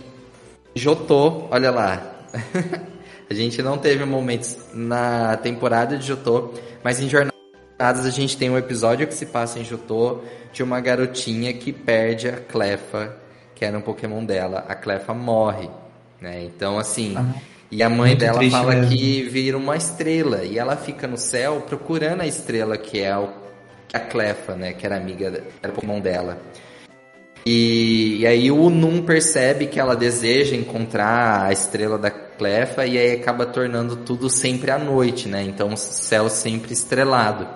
Jotô, olha lá. a gente não teve momentos na temporada de Jotô, mas em Jornadas a gente tem um episódio que se passa em Jotô de uma garotinha que perde a Clefa, que era um Pokémon dela. A Clefa morre, né? Então assim, Ah, e a mãe muito dela fala mesmo. que vira uma estrela e ela fica no céu procurando a estrela que é o, a Clefa, né? Que era amiga, era Pokémon dela. E, e aí o Num percebe que ela deseja encontrar a estrela da Clefa e aí acaba tornando tudo sempre à noite, né? Então o céu sempre estrelado.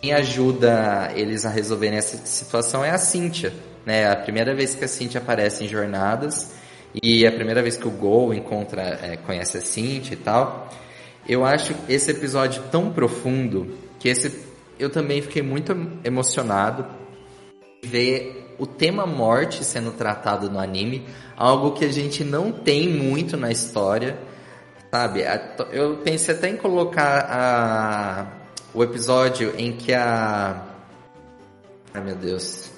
Quem ajuda eles a resolverem essa situação é a Cynthia, né? A primeira vez que a Cynthia aparece em Jornadas e a primeira vez que o Gol encontra, é, conhece a Cynthia e tal. Eu acho esse episódio tão profundo que esse eu também fiquei muito emocionado ver o tema morte sendo tratado no anime, algo que a gente não tem muito na história, sabe? Eu pensei até em colocar a, o episódio em que a. Ai meu Deus.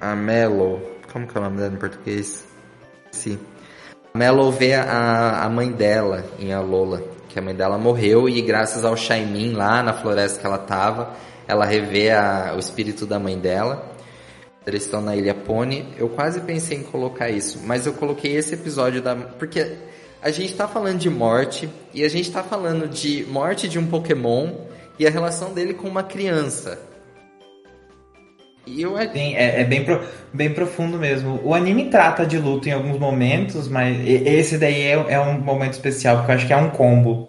A Melo. Como que é o nome dela em português? Sim. A Melo vê a, a mãe dela em Alola, que a mãe dela morreu e graças ao Shaimin lá na floresta que ela tava, ela revê a- o espírito da mãe dela. Eles estão na Ilha Pony. Eu quase pensei em colocar isso, mas eu coloquei esse episódio da. Porque a gente tá falando de morte e a gente tá falando de morte de um Pokémon e a relação dele com uma criança. E eu Sim, é, é bem, pro- bem profundo mesmo. O anime trata de luto em alguns momentos, mas esse daí é, é um momento especial, porque eu acho que é um combo.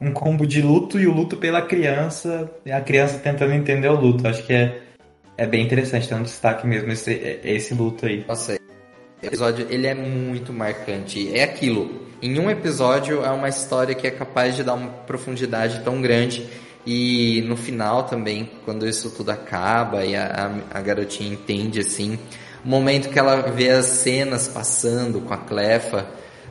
Um combo de luto e o luto pela criança, e a criança tentando entender o luto. Acho que é, é bem interessante, ter um destaque mesmo esse, esse luto aí. Nossa, esse episódio ele é muito marcante. É aquilo. Em um episódio é uma história que é capaz de dar uma profundidade tão grande. E no final também, quando isso tudo acaba e a, a, a garotinha entende assim, o momento que ela vê as cenas passando com a Clefa.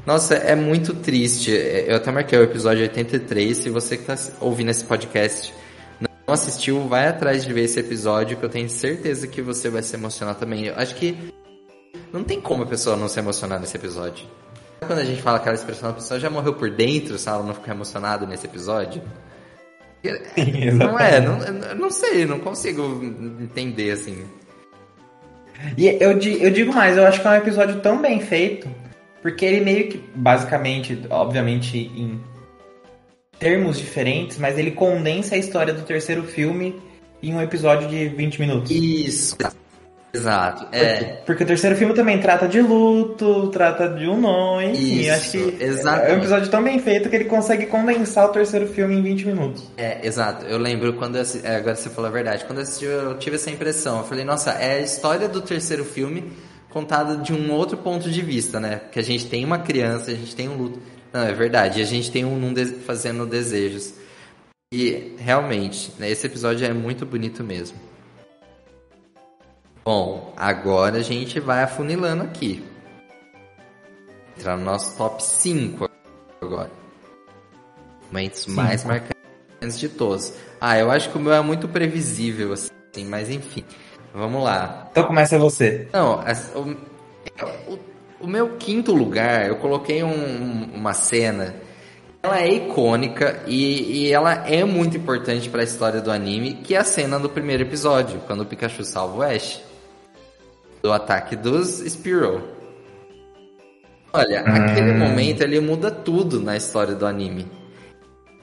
Nossa, é muito triste. Eu até marquei o episódio 83. Se você que está ouvindo esse podcast não assistiu, vai atrás de ver esse episódio que eu tenho certeza que você vai se emocionar também. Eu acho que não tem como a pessoa não se emocionar nesse episódio. Quando a gente fala aquela expressão, a pessoa já morreu por dentro, se ela não ficar emocionada nesse episódio. Não é, não, não sei, não consigo entender assim. E eu, eu digo mais, eu acho que é um episódio tão bem feito, porque ele meio que, basicamente, obviamente em termos diferentes, mas ele condensa a história do terceiro filme em um episódio de 20 minutos. Isso. Exato. É. Porque o terceiro filme também trata de luto, trata de um nó, enfim, Isso, acho que exatamente. é um episódio tão bem feito que ele consegue condensar o terceiro filme em 20 minutos. É, exato. Eu lembro quando eu assi- é, agora você falou a verdade. Quando eu assisti, eu tive essa impressão. Eu falei, nossa, é a história do terceiro filme contada de um outro ponto de vista, né? Que a gente tem uma criança, a gente tem um luto. Não, é verdade. E a gente tem um Num de- fazendo desejos. E realmente, né, esse episódio é muito bonito mesmo. Bom, agora a gente vai afunilando aqui. Entrar no nosso top 5 agora. Momentos mais marcantes de todos. Ah, eu acho que o meu é muito previsível, assim, mas enfim. Vamos lá. Então começa você. Não, o, o- o meu quinto lugar, eu coloquei um- uma cena. Ela é icônica e, e ela é muito importante para a história do anime, que é a cena do primeiro episódio, quando o Pikachu salva o Ash. Do ataque dos Spearow. Olha, aquele momento ele muda tudo na história do anime.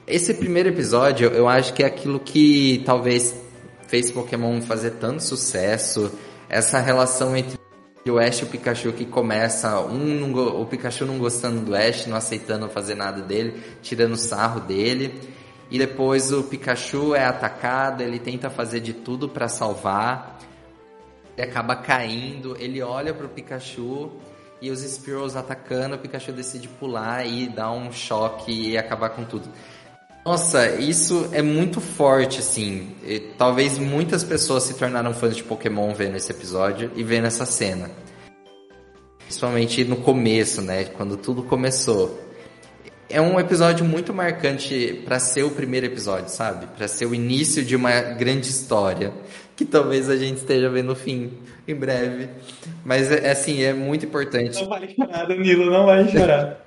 Esse primeiro episódio, eu acho que é aquilo que talvez fez Pokémon fazer tanto sucesso. Essa relação entre o Ash e o Pikachu que começa, um o Pikachu não gostando do Ash, não aceitando fazer nada dele, tirando sarro dele. E depois o Pikachu é atacado, ele tenta fazer de tudo para salvar. Ele acaba caindo, ele olha pro Pikachu e os Spearows atacando, o Pikachu decide pular e dar um choque e acabar com tudo. Nossa, isso é muito forte, assim. E, talvez muitas pessoas se tornaram fãs de Pokémon vendo esse episódio e vendo essa cena. Principalmente no começo, né? Quando tudo começou. É um episódio muito marcante para ser o primeiro episódio, sabe? Para ser o início de uma grande história que talvez a gente esteja vendo o fim em breve. Mas é assim, é muito importante. Não vai chorar, Danilo, não vai chorar.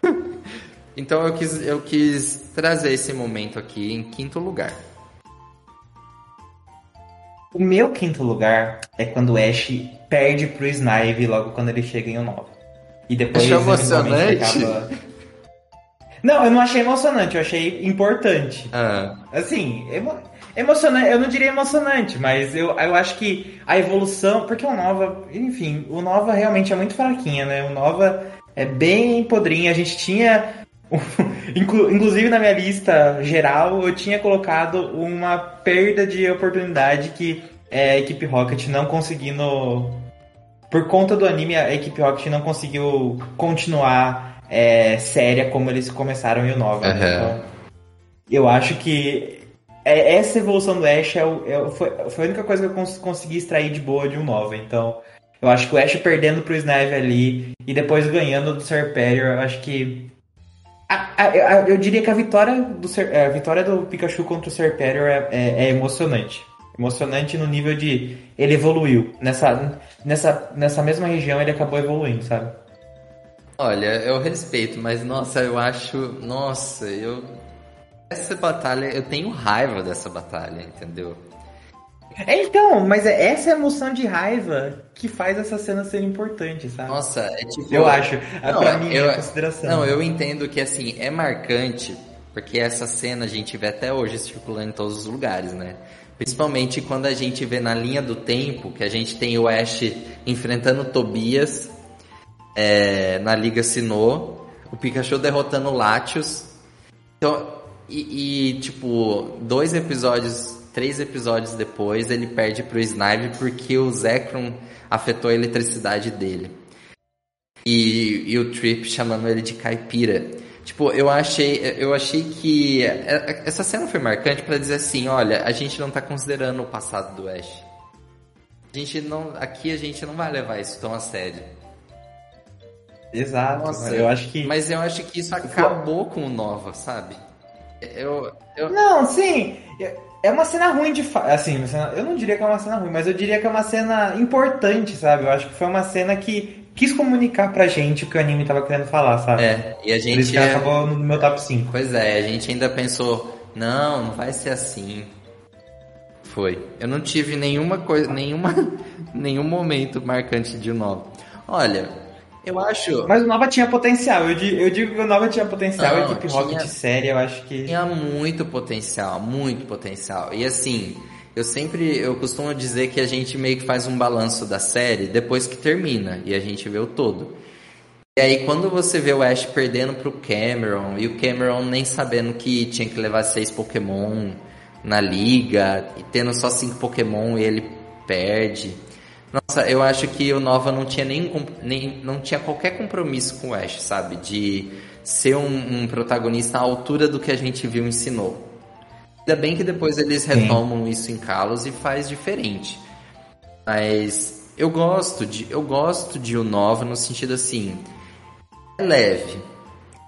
então eu quis, eu quis trazer esse momento aqui em quinto lugar. O meu quinto lugar é quando o Ash perde pro Snipe logo quando ele chega em um 9. E depois Achou emocionante? Acaba... Não, eu não achei emocionante, eu achei importante. Ah. Assim, emo... emocionante, eu não diria emocionante, mas eu, eu acho que a evolução, porque o Nova, enfim, o Nova realmente é muito fraquinha, né? O Nova é bem podrinho, a gente tinha Inclusive na minha lista geral eu tinha colocado uma perda de oportunidade que é, a equipe Rocket não conseguindo. Por conta do anime, a equipe Rocket não conseguiu continuar é, séria como eles começaram em o Nova. Uhum. Então, eu acho que é, essa evolução do Ash é, é, foi, foi, a única coisa que eu cons consegui extrair de boa de um Nova. Então, eu acho que o Ash perdendo pro Snave ali e depois ganhando do Serperior, eu acho que a, a, a, eu diria que a vitória do, a vitória do Pikachu contra o Serperior é, é, é, emocionante. Emocionante no nível de ele evoluiu. Nessa, nessa, nessa mesma região ele acabou evoluindo, sabe? Olha, eu respeito, mas nossa, eu acho. Nossa, eu. Essa batalha, eu tenho raiva dessa batalha, entendeu? É, então, mas é essa emoção de raiva que faz essa cena ser importante, sabe? Nossa, é tipo. Eu acho. Não, pra mim, eu, é consideração. Não, eu entendo que assim, é marcante, porque essa cena a gente vê até hoje circulando em todos os lugares, né? Principalmente quando a gente vê na linha do tempo que a gente tem o Ash enfrentando o Tobias é, na Liga Sinnoh, o Pikachu derrotando o Latios. Então, e, e tipo, dois episódios três episódios depois, ele perde pro Snipe porque o Zekrom afetou a eletricidade dele. E, e o Trip chamando ele de caipira. Tipo, eu achei, eu achei que essa cena foi marcante para dizer assim, olha, a gente não tá considerando o passado do Ash. A gente não, aqui a gente não vai levar isso tão a sério. Exato. Nossa, eu acho que Mas eu acho que isso acabou com o Nova, sabe? Eu, eu... Não, sim. É uma cena ruim de fa... assim, eu não diria que é uma cena ruim, mas eu diria que é uma cena importante, sabe? Eu acho que foi uma cena que quis comunicar pra gente o que o anime tava querendo falar, sabe? É, e a gente Por isso que é... acabou no meu top 5. Pois é, a gente ainda pensou, não, não vai ser assim. Foi. Eu não tive nenhuma coisa, nenhuma nenhum momento marcante de novo. Olha, eu acho. Mas o Nova tinha potencial. Eu digo, eu digo que o Nova tinha potencial. Não, a equipe tinha, Rocket série, eu acho que. Tinha muito potencial, muito potencial. E assim, eu sempre. Eu costumo dizer que a gente meio que faz um balanço da série depois que termina. E a gente vê o todo. E aí, quando você vê o Ash perdendo pro Cameron, e o Cameron nem sabendo que tinha que levar seis Pokémon na liga, e tendo só cinco Pokémon e ele perde. Nossa, eu acho que o Nova não tinha nem, nem não tinha qualquer compromisso com o Ash, sabe? De ser um, um protagonista à altura do que a gente viu ensinou. Ainda bem que depois eles retomam Sim. isso em Kalos e faz diferente. Mas eu gosto de eu gosto de o Nova no sentido assim, é leve.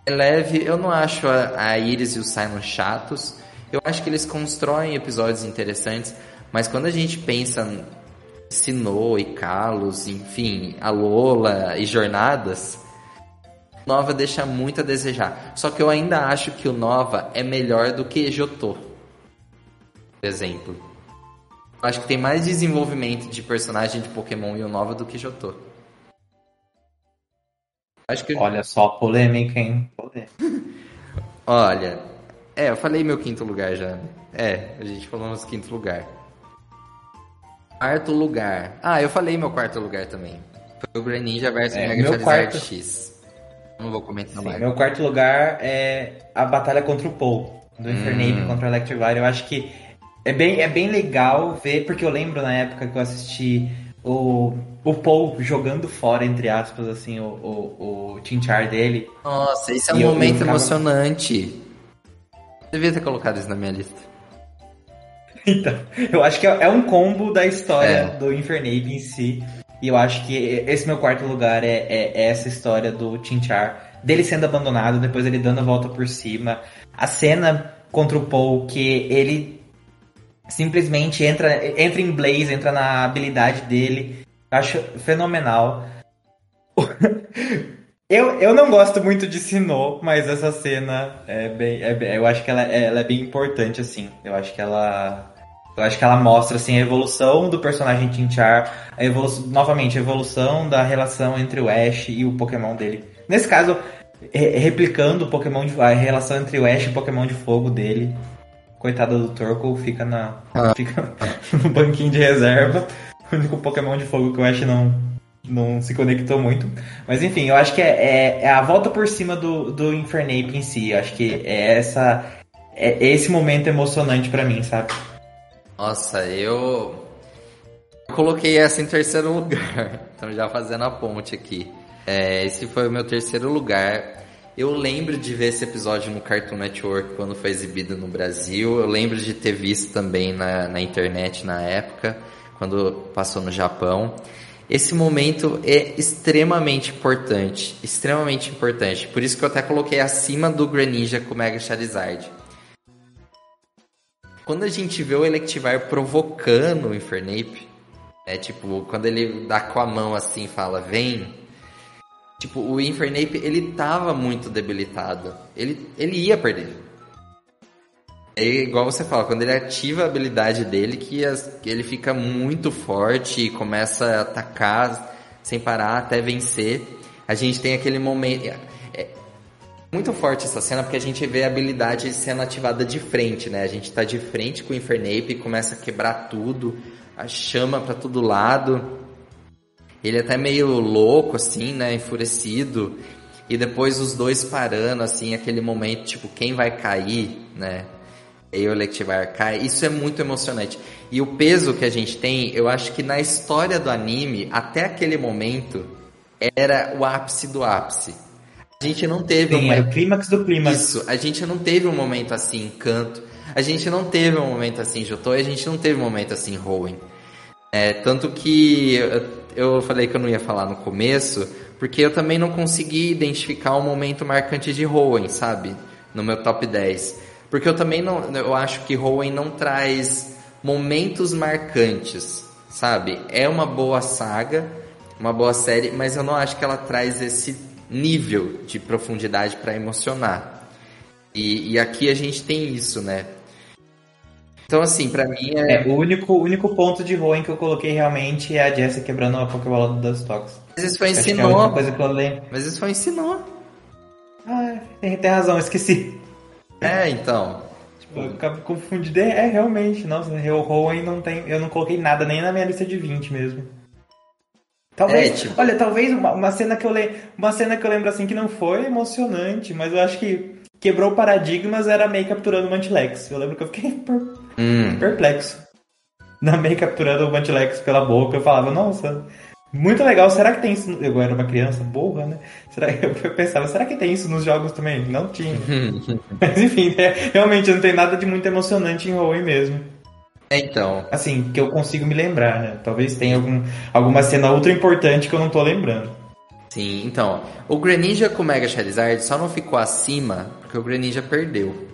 É leve, eu não acho a, a Iris e o Simon chatos. Eu acho que eles constroem episódios interessantes, mas quando a gente pensa Sinnoh e Kalos, enfim, a Lola e Jornadas, Nova deixa muito a desejar. Só que eu ainda acho que o Nova é melhor do que Jotô. Por exemplo. Eu acho que tem mais desenvolvimento de personagem de Pokémon e o Nova do que Jotô. Acho que... Olha só, polêmica, hein? Polêmica. Olha, é, eu falei meu quinto lugar já. É, a gente falou nosso quinto lugar. Quarto lugar. Ah, eu falei meu quarto lugar também. Foi o Greninja versus é, Mega Charizard quarto... X. Não vou comentar Sim, mais. Meu quarto lugar é a batalha contra o Paul, do hum. Infernape contra o Electivire. Eu acho que é bem, é bem legal ver, porque eu lembro na época que eu assisti o, o Paul jogando fora, entre aspas, assim, o, o, o Tinchar dele. Nossa, esse é um momento ficava... emocionante. Devia ter colocado isso na minha lista. Então, eu acho que é, é um combo da história é. do Infernape em si. E eu acho que esse meu quarto lugar é, é, é essa história do Tinchar, dele sendo abandonado, depois ele dando a volta por cima. A cena contra o Paul, que ele simplesmente entra, entra em Blaze, entra na habilidade dele. Acho fenomenal. eu, eu não gosto muito de Sinnoh, mas essa cena é bem, é eu acho que ela, ela é bem importante assim. Eu acho que ela eu acho que ela mostra assim a evolução do personagem Tinchar, a evolução, novamente a evolução da relação entre o Ash e o Pokémon dele. Nesse caso, re replicando o Pokémon de, a relação entre o Ash e o Pokémon de fogo dele. Coitada do Torkoal, fica na ah. fica no banquinho de reserva. O único Pokémon de fogo que o Ash não não se conectou muito. Mas enfim, eu acho que é, é, é a volta por cima do, do Infernape em si. Eu acho que é essa é esse momento emocionante para mim, sabe? Nossa, eu coloquei essa em terceiro lugar. Então já fazendo a ponte aqui. É, esse foi o meu terceiro lugar. Eu lembro de ver esse episódio no Cartoon Network quando foi exibido no Brasil. Eu lembro de ter visto também na, na internet na época, quando passou no Japão. Esse momento é extremamente importante, extremamente importante. Por isso que eu até coloquei acima do Greninja com o Mega Charizard. Quando a gente vê o Electivire provocando o Infernape, é tipo, quando ele dá com a mão assim fala, vem. Tipo, o Infernape, ele tava muito debilitado. Ele, ele ia perder. É igual você fala, quando ele ativa a habilidade dele, que, as, que ele fica muito forte e começa a atacar sem parar até vencer. A gente tem aquele momento. Muito forte essa cena porque a gente vê a habilidade sendo ativada de frente, né? A gente tá de frente com o Infernape começa a quebrar tudo, a chama para todo lado. Ele é até meio louco assim, né, enfurecido. E depois os dois parando assim, aquele momento tipo quem vai cair, né? E o Electivire cai. Isso é muito emocionante. E o peso que a gente tem, eu acho que na história do anime, até aquele momento, era o ápice do ápice a gente não teve Sim, um... é o clímax do clímax. Isso, a gente não teve um momento assim, canto. A gente não teve um momento assim, Jotô, a gente não teve um momento assim, Rowan. É, tanto que eu falei que eu não ia falar no começo, porque eu também não consegui identificar um momento marcante de Rowan, sabe? No meu top 10. Porque eu também não, eu acho que Rowan não traz momentos marcantes, sabe? É uma boa saga, uma boa série, mas eu não acho que ela traz esse nível de profundidade para emocionar. E, e, aqui a gente tem isso, né? Então, assim, para mim é... é. o único, único ponto de ruim que eu coloquei realmente é a Jessie quebrando a Pokébola do Dustox. Mas isso foi ensinou. É coisa que eu lembro. Mas isso foi ensinou. Ah, tem, tem razão, esqueci. É, então. Tipo... Eu acabo confundindo. É, realmente, nossa, o Rowan não tem. Eu não coloquei nada nem na minha lista de 20 mesmo. Talvez, é, tipo... olha, talvez uma, uma, cena que eu le... uma cena que eu lembro assim que não foi emocionante, mas eu acho que quebrou paradigmas era a May capturando o Mantilex. Eu lembro que eu fiquei per... hum. perplexo. Na May capturando o Mantilex pela boca, eu falava, nossa, muito legal. Será que tem isso? Eu era uma criança burra, né? Será... Eu pensava, será que tem isso nos jogos também? Não tinha. Mas enfim, é, realmente não tem nada de muito emocionante em Hoenn mesmo. É, então. Assim, que eu consigo me lembrar, né? Talvez tenha algum, alguma cena ultra importante que eu não tô lembrando. Sim, então. O Greninja com o Mega Charizard só não ficou acima porque o Greninja perdeu.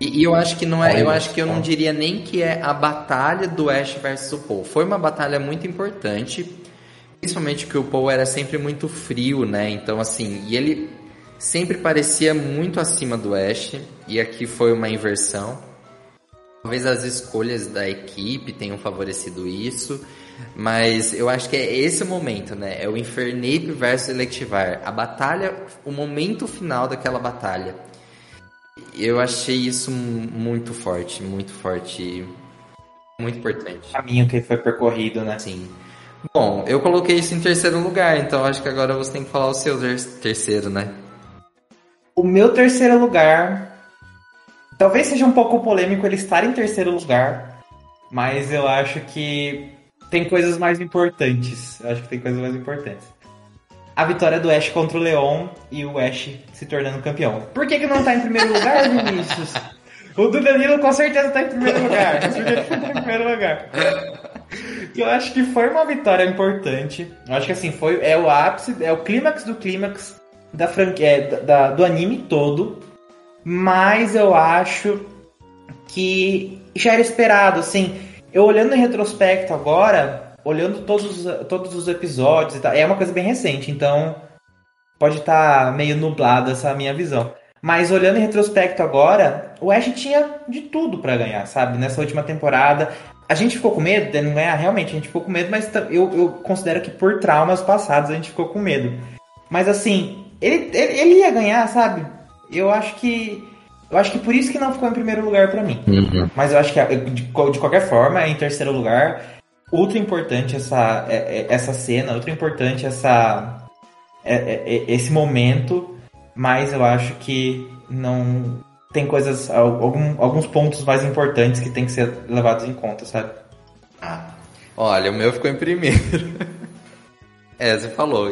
E, e eu acho que não é. Eu acho que eu não diria nem que é a batalha do Ash versus o Paul. Foi uma batalha muito importante. Principalmente que o Paul era sempre muito frio, né? Então, assim, e ele sempre parecia muito acima do Ash. E aqui foi uma inversão. Talvez as escolhas da equipe tenham favorecido isso, mas eu acho que é esse o momento, né? É o Infernape versus Electivire. A batalha, o momento final daquela batalha. Eu achei isso muito forte, muito forte, muito importante. O caminho que foi percorrido, né? Sim. Bom, eu coloquei isso em terceiro lugar, então acho que agora você tem que falar o seu terceiro, né? O meu terceiro lugar Talvez seja um pouco polêmico ele estar em terceiro lugar, mas eu acho que tem coisas mais importantes. Eu acho que tem coisas mais importantes. A vitória do Ash contra o Leon e o Ash se tornando campeão. Por que, que não tá em primeiro lugar, Vinícius? O do Danilo com certeza tá em primeiro lugar. Tá em primeiro lugar? Eu acho que foi uma vitória importante. Eu acho que assim, foi, é o ápice, é o clímax do clímax da franquia, é, da, do anime todo. Mas eu acho que já era esperado, assim. Eu olhando em retrospecto agora, olhando todos, todos os episódios e tal, é uma coisa bem recente, então pode estar tá meio nublada essa minha visão. Mas olhando em retrospecto agora, o Ash tinha de tudo para ganhar, sabe? Nessa última temporada. A gente ficou com medo de não ganhar, realmente, a gente ficou com medo, mas eu, eu considero que por traumas passados a gente ficou com medo. Mas assim, ele, ele, ele ia ganhar, sabe? Eu acho que eu acho que por isso que não ficou em primeiro lugar para mim. Uhum. Mas eu acho que de, de, qualquer forma, é em terceiro lugar. Ultra importante essa, é, é, essa cena, ultra importante essa, esse momento. Mas eu acho que não. Tem coisas. Algum, alguns pontos mais importantes que tem que ser levados em conta, sabe? Ah, olha, o meu ficou em primeiro. é, você falou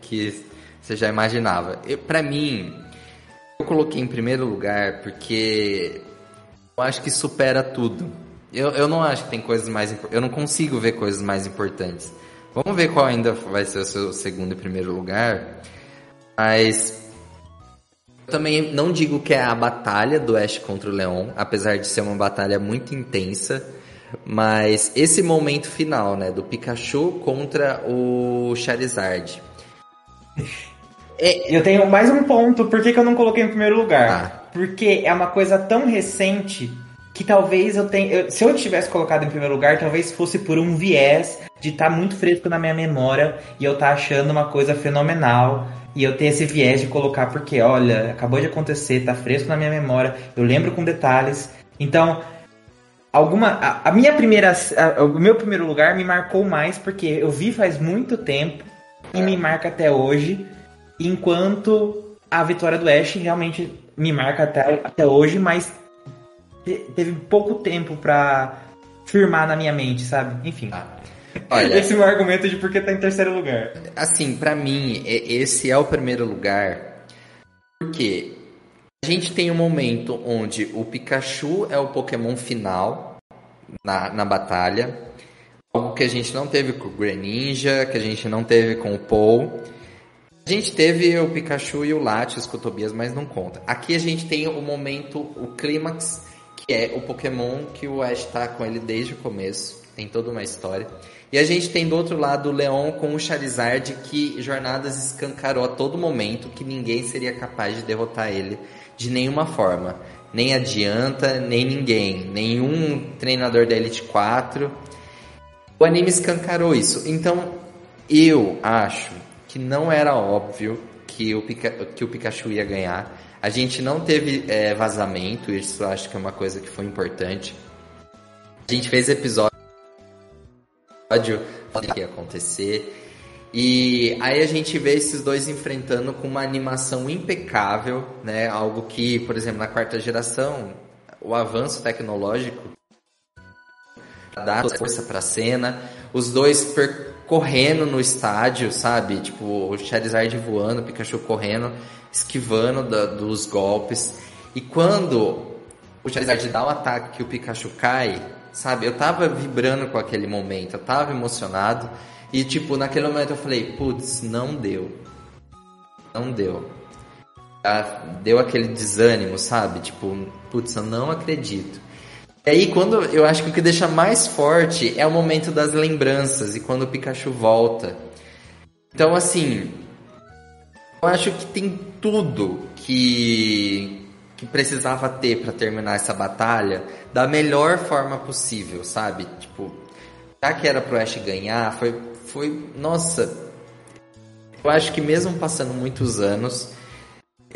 que você já imaginava. Para mim, eu coloquei em primeiro lugar porque eu acho que supera tudo. Eu, eu não acho que tem coisas mais Eu não consigo ver coisas mais importantes. Vamos ver qual ainda vai ser o seu segundo e primeiro lugar. Mas eu também não digo que é a batalha do Ash contra o Leon, apesar de ser uma batalha muito intensa. Mas esse momento final, né, do Pikachu contra o Charizard. É, eu tenho mais um ponto. Por que, que eu não coloquei em primeiro lugar? Ah. Porque é uma coisa tão recente que talvez eu tenha. Eu, se eu tivesse colocado em primeiro lugar, talvez fosse por um viés de estar tá muito fresco na minha memória e eu estar tá achando uma coisa fenomenal. E eu ter esse viés de colocar porque, olha, acabou de acontecer, tá fresco na minha memória, eu lembro com detalhes. Então, alguma a, a minha primeira a, o meu primeiro lugar me marcou mais porque eu vi faz muito tempo e me marca até hoje Enquanto a vitória do Ash realmente me marca até, até hoje, mas teve pouco tempo para firmar na minha mente, sabe? Enfim. Ah, olha, esse é o argumento de por que tá em terceiro lugar. Assim, para mim, esse é o primeiro lugar porque a gente tem um momento onde o Pikachu é o Pokémon final na, na batalha. Algo que a gente não teve com o Greninja, que a gente não teve com o Paul. A gente teve o Pikachu e o Latios com o Tobias, mas não conta. Aqui a gente tem o momento, o clímax, que é o Pokémon que o Ash tá com ele desde o começo. Tem toda uma história. E a gente tem do outro lado o Leon com o Charizard, que Jornadas escancarou a todo momento que ninguém seria capaz de derrotar ele de nenhuma forma. Nem adianta, nem ninguém. Nenhum treinador da Elite 4. O anime escancarou isso. Então, eu acho que não era óbvio que o, que o Pikachu ia ganhar. A gente não teve é, vazamento, isso acho que é uma coisa que foi importante. A gente fez episódio que ia acontecer. E aí a gente vê esses dois enfrentando com uma animação impecável, né? Algo que, por exemplo, na quarta geração, o avanço tecnológico dá força para a cena. Os dois per correndo no estádio, sabe? Tipo, o Charizard voando, o Pikachu correndo, esquivando da, dos golpes. E quando o Charizard dá o ataque que o Pikachu cai, sabe? Eu tava vibrando com aquele momento, eu tava emocionado. E, tipo, naquele momento eu falei, putz, não deu. Não deu. Deu aquele desânimo, sabe? Tipo, putz, eu não acredito. E aí, quando eu acho que o que deixa mais forte é o momento das lembranças e quando o Pikachu volta. Então, assim, eu acho que tem tudo que, que precisava ter para terminar essa batalha da melhor forma possível, sabe? Tipo, já que era pro Ash ganhar, foi, foi, nossa, eu acho que mesmo passando muitos anos,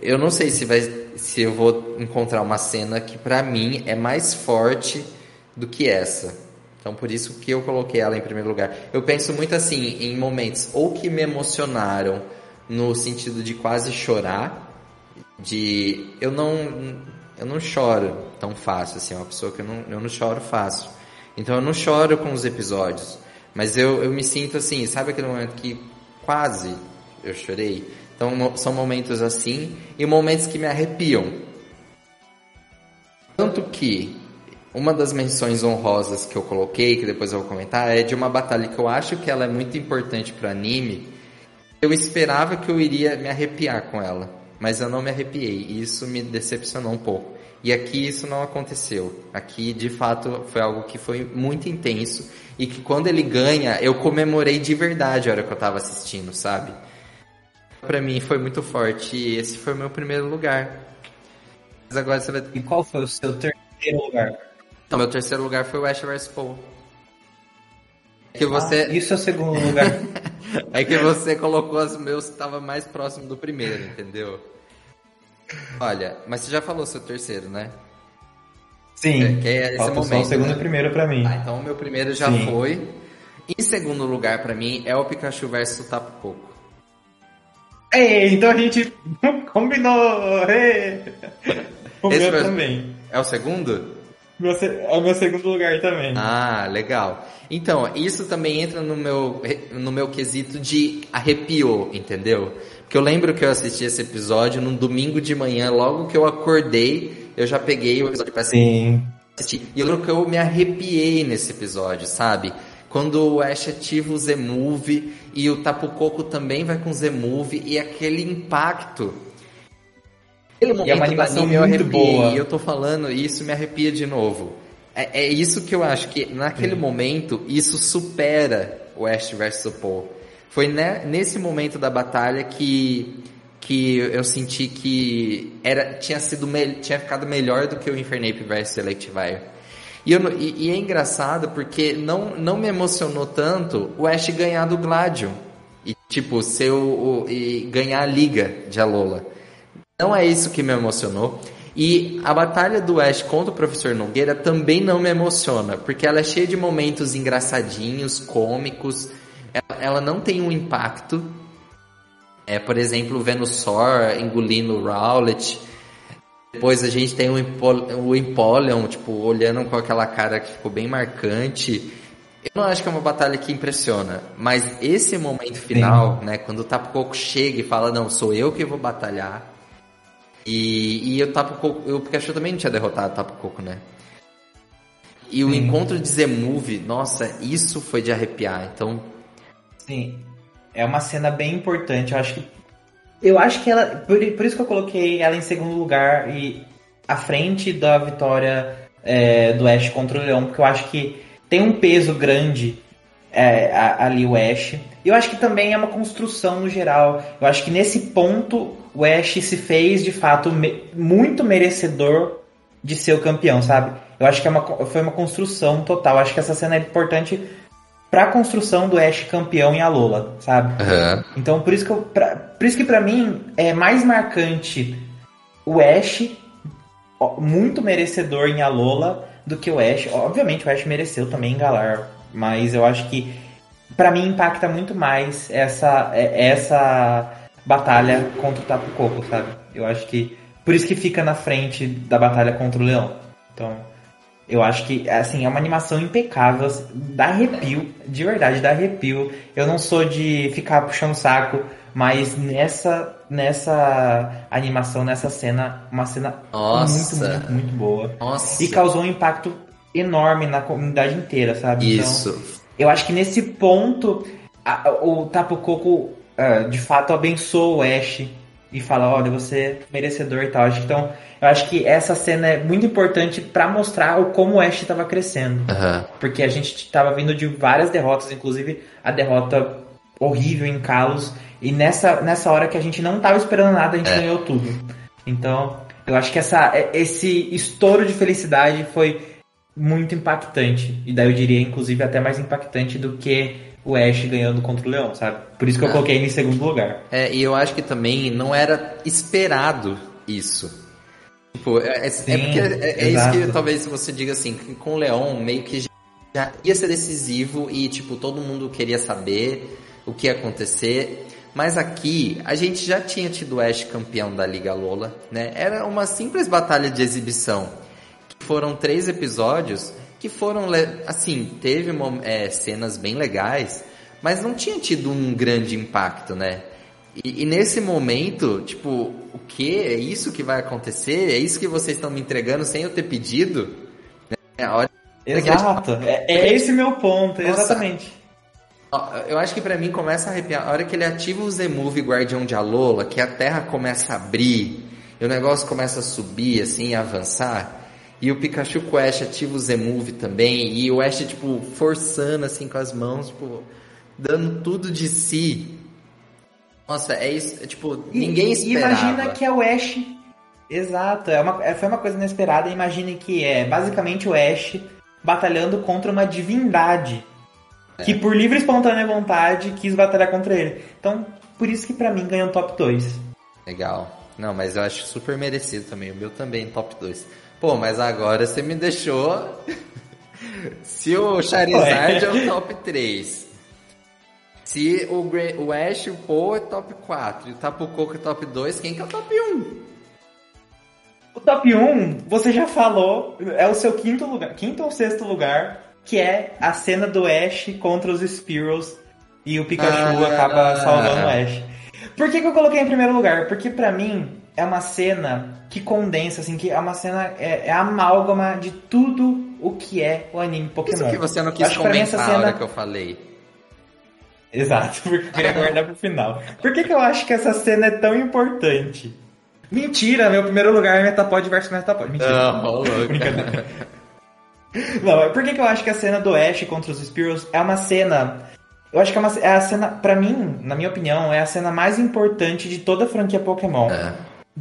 eu não sei se vai se eu vou encontrar uma cena que para mim é mais forte do que essa. Então por isso que eu coloquei ela em primeiro lugar. Eu penso muito assim em momentos ou que me emocionaram no sentido de quase chorar, de eu não eu não choro tão fácil assim, é uma pessoa que eu não, eu não choro fácil. Então eu não choro com os episódios, Mas eu, eu me sinto assim, sabe aquele momento que quase eu chorei? Então são momentos assim e momentos que me arrepiam. Tanto que uma das menções honrosas que eu coloquei, que depois eu vou comentar, é de uma batalha que eu acho que ela é muito importante para anime. Eu esperava que eu iria me arrepiar com ela, mas eu não me arrepiei e isso me decepcionou um pouco. E aqui isso não aconteceu. Aqui, de fato, foi algo que foi muito intenso e que quando ele ganha, eu comemorei de verdade a hora que eu tava assistindo, sabe? Para mim foi muito forte e esse foi o meu primeiro lugar. Mas agora você vai... E qual foi o seu terceiro lugar? Não, meu terceiro lugar foi o Ash vs Paul. É que você... Ah, isso é o segundo lugar. é que você colocou os meus que estava mais próximo do primeiro, entendeu? Olha, mas você já falou seu terceiro, né? Sim. É, que é esse momento, só o segundo né? e primeiro para mim. Ah, então o meu primeiro já Sim. foi. Em segundo lugar para mim é o Pikachu versus o Tapu Coco. Ei, então a gente combinou! Ei. O esse meu também. É o segundo? Meu, é o meu segundo lugar também. Ah, legal. Então, isso também entra no meu, no meu quesito de arrepio, entendeu? Porque eu lembro que eu assisti esse episódio num domingo de manhã, logo que eu acordei, eu já peguei o episódio pra assistir. E eu lembro que eu me arrepiei nesse episódio, sabe? Quando o Ash ativa o Z-Move e o Tapu Koko também vai com o Z-Move e aquele impacto. Aquele momento e é uma animação boa. E eu tô falando, e isso me arrepia de novo. É, é isso que eu acho que naquele Sim. momento isso supera o Ash o Paul. Foi nesse momento da batalha que que eu senti que era tinha sido tinha ficado melhor do que o Infernape vs Selectivire. E, eu, e, e, é engraçado porque não, não me emocionou tanto o Ash ganhar do Gladion. E tipo, ser o, o, e ganhar a liga de Alola. Não é isso que me emocionou. E a batalha do Ash contra o Professor Nogueira também não me emociona, porque ela é cheia de momentos engraçadinhos, cômicos, ela, ela não tem um impacto. É, por exemplo, o Venusaur engolindo o Rowlet. Depois a gente tem o, o Empoleon, tipo, olhando com aquela cara que ficou bem marcante. Eu não acho que é uma batalha que impressiona, mas esse momento final, Sim. né, quando o Tapu Koko chega e fala, não, sou eu que vou batalhar. E, e o Tapu Koko, o Pikachu também não tinha derrotado o Tapu Koko, né? E o Sim. encontro de Z-Move, nossa, isso foi de arrepiar. Então, Sim. É uma cena bem importante. Eu acho que. Eu acho que ela. Por, por isso que eu coloquei ela em segundo lugar e à frente da vitória é, do Ash contra o Leão, porque eu acho que tem um peso grande é, ali o Ash. E eu acho que também é uma construção no geral. Eu acho que nesse ponto o Ash se fez de fato me, muito merecedor de ser o campeão, sabe? Eu acho que é uma, foi uma construção total. Eu acho que essa cena é importante pra construção do Ash campeão em Alola, sabe? Uhum. Então por isso que eu, pra, por isso que para mim é mais marcante o Ash muito merecedor em Alola do que o Ash. Obviamente o Ash mereceu também em Galar, mas eu acho que para mim impacta muito mais essa é, essa batalha contra o Tapu Koko, sabe? Eu acho que por isso que fica na frente da batalha contra o Leão. Então, eu acho que, assim, é uma animação impecável, assim, dá arrepio, de verdade, dá arrepio. Eu não sou de ficar puxando saco, mas nessa, nessa animação, nessa cena, uma cena Nossa. muito, muito, muito boa. Nossa. E causou um impacto enorme na comunidade inteira, sabe? Então, Isso. Então, eu acho que nesse ponto, a, o Tapu Koko, uh, de fato, abençoou o Ash e fala, olha, você é merecedor e tal. Então, eu acho que essa cena é muito importante para mostrar o como o Ash estava crescendo. Uhum. Porque a gente estava vindo de várias derrotas, inclusive a derrota horrível em Kalos. E nessa, nessa hora que a gente não estava esperando nada, a gente é. ganhou tudo. Então, eu acho que essa, esse estouro de felicidade foi muito impactante. E daí eu diria, inclusive, até mais impactante do que o Ash ganhando contra o Leão, sabe? Por isso que eu ah. coloquei ele em segundo lugar. É, e eu acho que também não era esperado isso. Tipo, é, é, Sim, é porque é, é isso que talvez você diga assim, que com o Leão meio que já ia ser decisivo e tipo, todo mundo queria saber o que ia acontecer. Mas aqui a gente já tinha tido o Ash campeão da Liga Lola, né? Era uma simples batalha de exibição. Foram três episódios que foram, assim, teve é, cenas bem legais, mas não tinha tido um grande impacto, né? E, e, nesse momento, tipo, o que? É isso que vai acontecer? É isso que vocês estão me entregando sem eu ter pedido? É, hora... Exato, é, é esse meu ponto, Nossa. exatamente. Eu acho que para mim começa a arrepiar. A hora que ele ativa o Z-Move Guardião de Alola, que a terra começa a abrir, e o negócio começa a subir, assim, a avançar. E o Pikachu com o Ash ativa o Z-Move também. E o Ash, tipo, forçando, assim, com as mãos, tipo, dando tudo de si. Nossa, é isso, é, tipo, ninguém esperava. Imagina que é o Ash. Exato, é uma, é, foi uma coisa inesperada. Imagine que é basicamente o Ash batalhando contra uma divindade. É. Que por livre e espontânea vontade quis batalhar contra ele. Então, por isso que para mim ganhou top 2. Legal. Não, mas eu acho super merecido também. O meu também top 2. Pô, mas agora você me deixou. Se o Charizard é o top 3. Se o, o Ash e o Poe é top 4 e o Tapu Koko é top 2, quem que é o top 1? O top 1, você já falou, é o seu quinto lugar, quinto ou sexto lugar, que é a cena do Ash contra os Spearows e o Pikachu ah, acaba salvando o Ash. Por que, que eu coloquei em primeiro lugar? Porque para mim é uma cena que condensa, assim, que é uma cena, é, é amálgama de tudo o que é o anime Pokémon. Isso que você não quis Acho comentar essa cena... hora que eu falei. Exato, porque eu queria guardar pro final. Por que, que eu acho que essa cena é tão importante? Mentira, meu primeiro lugar é Metapod versus Metapod. Mentira. Não, Brincadeira. Não, por que, que eu acho que a cena do Ash contra os Spearows é uma cena eu acho que é, uma, é a cena, para mim, na minha opinião, é a cena mais importante de toda a franquia Pokémon. É.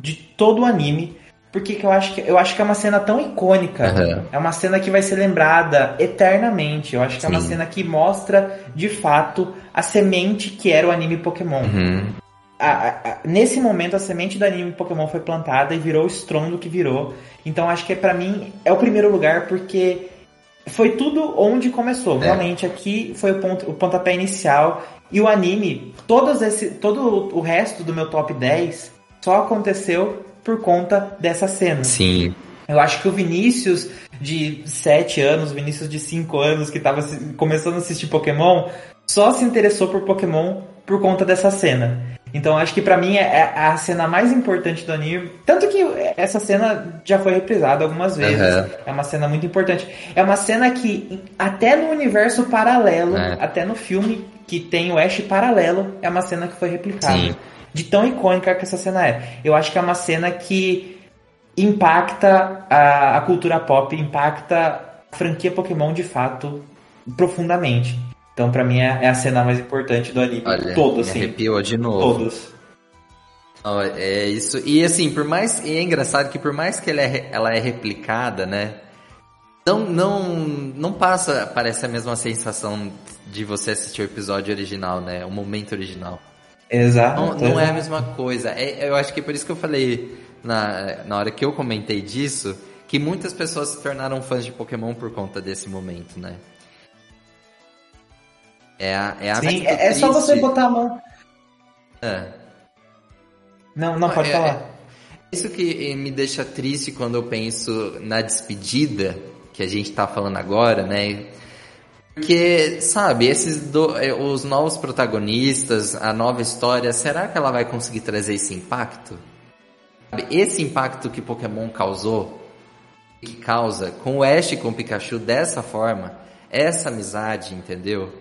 De todo o anime. Porque que eu, acho que, eu acho que é uma cena tão icônica. Uhum. É uma cena que vai ser lembrada eternamente. Eu acho que Sim. é uma cena que mostra, de fato, a semente que era o anime Pokémon. Uhum. A, a, a, nesse momento, a semente do anime Pokémon foi plantada e virou o estrondo que virou. Então, acho que para mim é o primeiro lugar porque foi tudo onde começou. É. Realmente aqui foi o, ponto, o pontapé inicial. E o anime, todos esse, todo o resto do meu top 10 só aconteceu por conta dessa cena. Sim. Eu acho que o Vinícius de 7 anos, o Vinícius de 5 anos que estava começando a assistir Pokémon, só se interessou por Pokémon por conta dessa cena. Então acho que para mim é, é a cena mais importante do anime. Tanto que essa cena já foi reprisada algumas vezes. Uhum. É uma cena muito importante. É uma cena que, até no universo paralelo, é. até no filme que tem o Ash paralelo, é uma cena que foi replicada. Sim. De tão icônica que essa cena é. Eu acho que é uma cena que impacta a, a cultura pop, impacta a franquia Pokémon de fato profundamente. Então, pra mim, é, é a cena mais importante do anime. Olha, todo, assim. arrepiou de novo. Todos. Oh, é isso. E assim, por mais. E é engraçado que por mais que ela é, ela é replicada, né? Não, não, não passa, parece a mesma sensação de você assistir o episódio original, né? O momento original. Exato. Não, não é a mesma coisa. É, eu acho que é por isso que eu falei na, na hora que eu comentei disso, que muitas pessoas se tornaram fãs de Pokémon por conta desse momento, né? É a, é a Sim, é, é só você botar a mão. É. Não, não, pode é, falar. É, isso que me deixa triste quando eu penso na despedida que a gente tá falando agora, né? Porque, sabe, esses do, é, os novos protagonistas, a nova história, será que ela vai conseguir trazer esse impacto? Esse impacto que Pokémon causou, que causa com o Ash e com o Pikachu dessa forma, essa amizade, entendeu?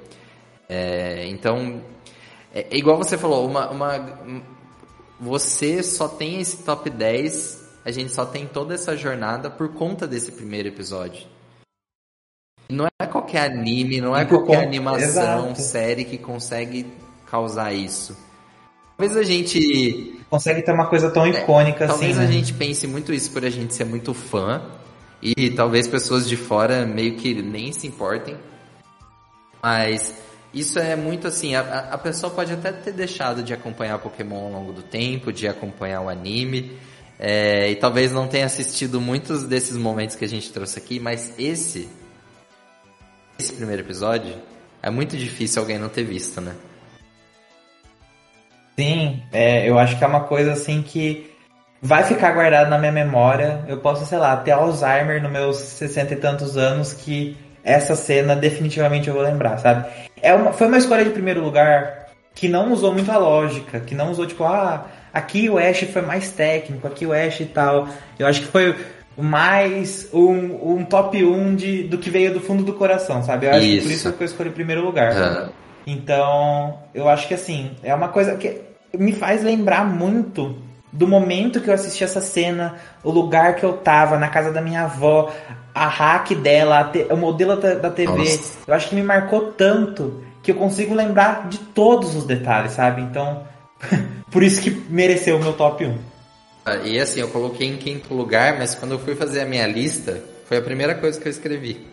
É, então, é, é, igual você falou, uma, uma, você só tem esse top 10, a gente só tem toda essa jornada por conta desse primeiro episódio. Não é qualquer anime, não é qualquer animação, Exato. série que consegue causar isso. Talvez a gente. Consegue ter uma coisa tão é, icônica assim. Talvez né? a gente pense muito isso por a gente ser muito fã. E talvez pessoas de fora meio que nem se importem. Mas isso é muito assim, a, a pessoa pode até ter deixado de acompanhar Pokémon ao longo do tempo, de acompanhar o anime, é, e talvez não tenha assistido muitos desses momentos que a gente trouxe aqui, mas esse, esse primeiro episódio, é muito difícil alguém não ter visto, né? Sim, é, eu acho que é uma coisa assim que vai ficar guardado na minha memória. Eu posso, sei lá, ter Alzheimer nos meus 60 e tantos anos que essa cena definitivamente eu vou lembrar, sabe? É uma, foi uma escolha de primeiro lugar que não usou muito a lógica, que não usou tipo, ah, aqui o Ash foi mais técnico, aqui o Ash e tal. Eu acho que foi mais um, um top 1 de, do que veio do fundo do coração, sabe? Eu acho isso. que por isso que eu escolhi em primeiro lugar. Uhum. Então, eu acho que assim, é uma coisa que me faz lembrar muito do momento que eu assisti essa cena, o lugar que eu tava, na casa da minha avó, a hack dela, o modelo da, da TV. Nossa. Eu acho que me marcou tanto que eu consigo lembrar de todos os detalhes, sabe? Então, por isso que mereceu o meu top 1. Ah, e assim, eu coloquei em quinto lugar, mas quando eu fui fazer a minha lista, foi a primeira coisa que eu escrevi.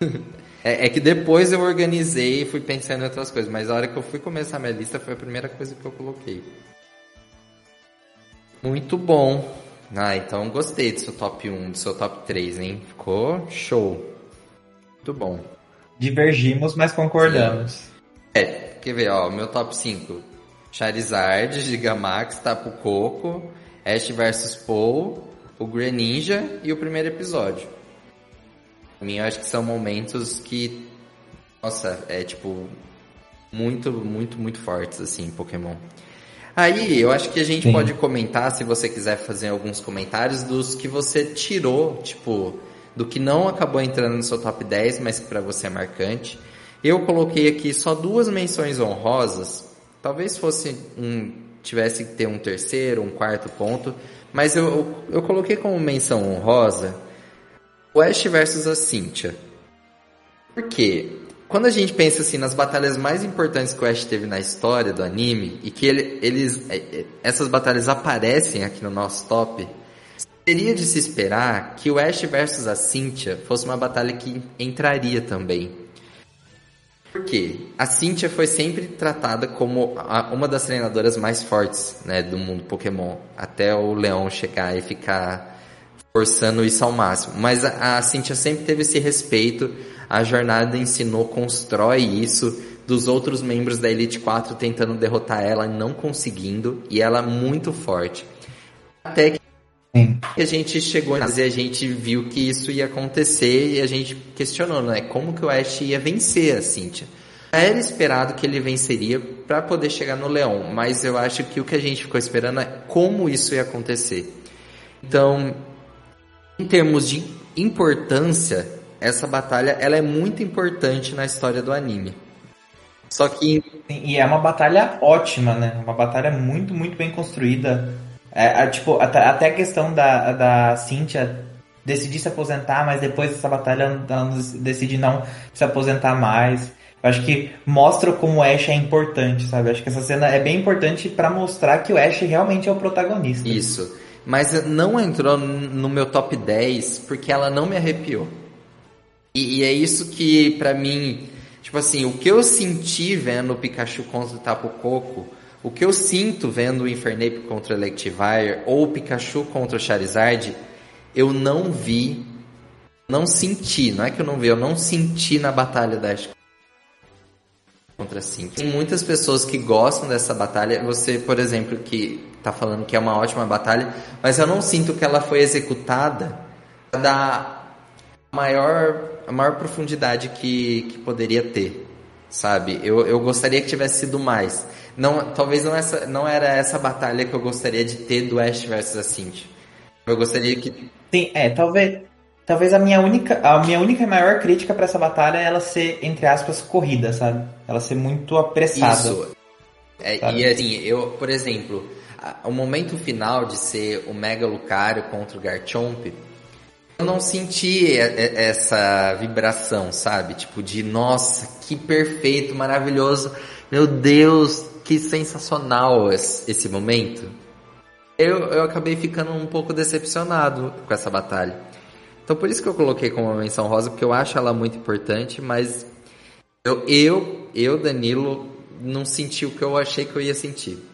é, é, que depois eu organizei e fui pensando em outras coisas, mas a hora que eu fui começar a minha lista foi a primeira coisa que eu coloquei. Muito bom. Ah, então gostei do seu top 1, do seu top 3, hein? Ficou show. Muito bom. Divergimos, mas concordamos. Sim. É, quer ver, ó, meu top 5. Charizard, Gigamax, Tapu Coco, Ash vs Paul, o Greninja e o primeiro episódio. Pra mim, eu acho que são momentos que, nossa, é tipo, muito, muito, muito fortes, assim, Pokémon. Aí, eu acho que a gente Sim. pode comentar, se você quiser fazer alguns comentários, dos que você tirou, tipo, do que não acabou entrando no seu top 10, mas que para você é marcante. Eu coloquei aqui só duas menções honrosas. Talvez fosse um tivesse que ter um terceiro, um quarto ponto, mas eu, eu, coloquei como menção honrosa o Ash versus a Cynthia. Por quê? Quando a gente pensa assim nas batalhas mais importantes que o Ash teve na história do anime e que ele, eles é, é, essas batalhas aparecem aqui no nosso top, seria de se esperar que o Ash versus a Cynthia fosse uma batalha que entraria também. Por quê? A Cynthia foi sempre tratada como uma das treinadoras mais fortes né, do mundo Pokémon, até o Leão chegar e ficar forçando isso ao máximo. Mas a, a Cynthia sempre teve esse respeito a jornada ensinou, constrói isso dos outros membros da Elite 4 tentando derrotar ela, não conseguindo, e ela muito forte. Até que a gente chegou e a gente viu que isso ia acontecer e a gente questionou, né? Como que o Ash ia vencer a Cynthia? Era esperado que ele venceria para poder chegar no Leão, mas eu acho que o que a gente ficou esperando é como isso ia acontecer. Então, em termos de importância, essa batalha ela é muito importante na história do anime. Só que. E é uma batalha ótima, né? Uma batalha muito, muito bem construída. É, é, tipo, até, até, a questão da, da Cynthia decidir se aposentar, mas depois dessa batalha ela decide não se aposentar mais. Eu acho que mostra como o Ash é importante, sabe? Eu acho que essa cena é bem importante para mostrar que o Ash realmente é o protagonista. Isso. Mas não entrou no meu top 10 porque ela não me arrepiou. E, e é isso que, para mim, tipo assim, o que eu senti vendo o Pikachu contra o Tapu Koko, o que eu sinto vendo o Infernape contra o Electivire, ou o Pikachu contra o Charizard, eu não vi, não senti, não é que eu não vi, eu não senti na batalha da contra Sim. Tem muitas pessoas que gostam dessa batalha. Você, por exemplo, que tá falando que é uma ótima batalha, mas eu não sinto que ela foi executada da maior a maior profundidade que, que poderia ter, sabe? Eu, eu gostaria que tivesse sido mais. Não, talvez não, essa, não era essa batalha que eu gostaria de ter do Ash versus a Cintia. Eu gostaria que... Sim, é, talvez... Talvez a minha única, a minha única e maior crítica para essa batalha é ela ser, entre aspas, corrida, sabe? Ela ser muito apressada. Isso. É, e assim, eu, por exemplo, o momento final de ser o Mega Lucario contra o Garchomp, eu não senti essa vibração, sabe? Tipo de, nossa, que perfeito, maravilhoso. Meu Deus, que sensacional esse momento. Eu, eu acabei ficando um pouco decepcionado com essa batalha. Então por isso que eu coloquei como uma menção rosa, porque eu acho ela muito importante, mas eu, eu, eu Danilo, não senti o que eu achei que eu ia sentir.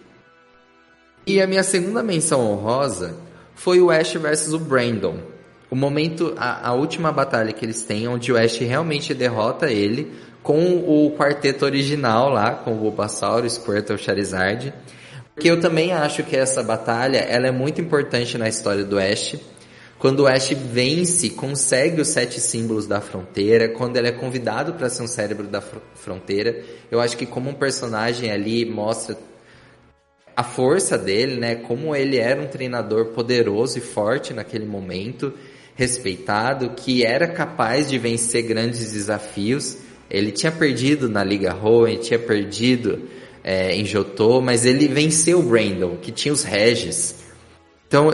E a minha segunda menção honrosa foi o Ash versus o Brandon o momento, a, a, última batalha que eles têm, onde o Ash realmente derrota ele com o quarteto original lá, com o Bulbasaur, Squirtle, Charizard. Porque eu também acho que essa batalha, ela é muito importante na história do Ash. Quando o Ash vence, consegue os sete símbolos da fronteira, quando ele é convidado para ser um cérebro da fr fronteira, eu acho que como um personagem ali mostra a força dele, né? Como ele era um treinador poderoso e forte naquele momento, respeitado, que era capaz de vencer grandes desafios. Ele tinha perdido na Liga Hoenn, tinha perdido é, em Jotô, mas ele venceu o Brandon, que tinha os Regis. Então,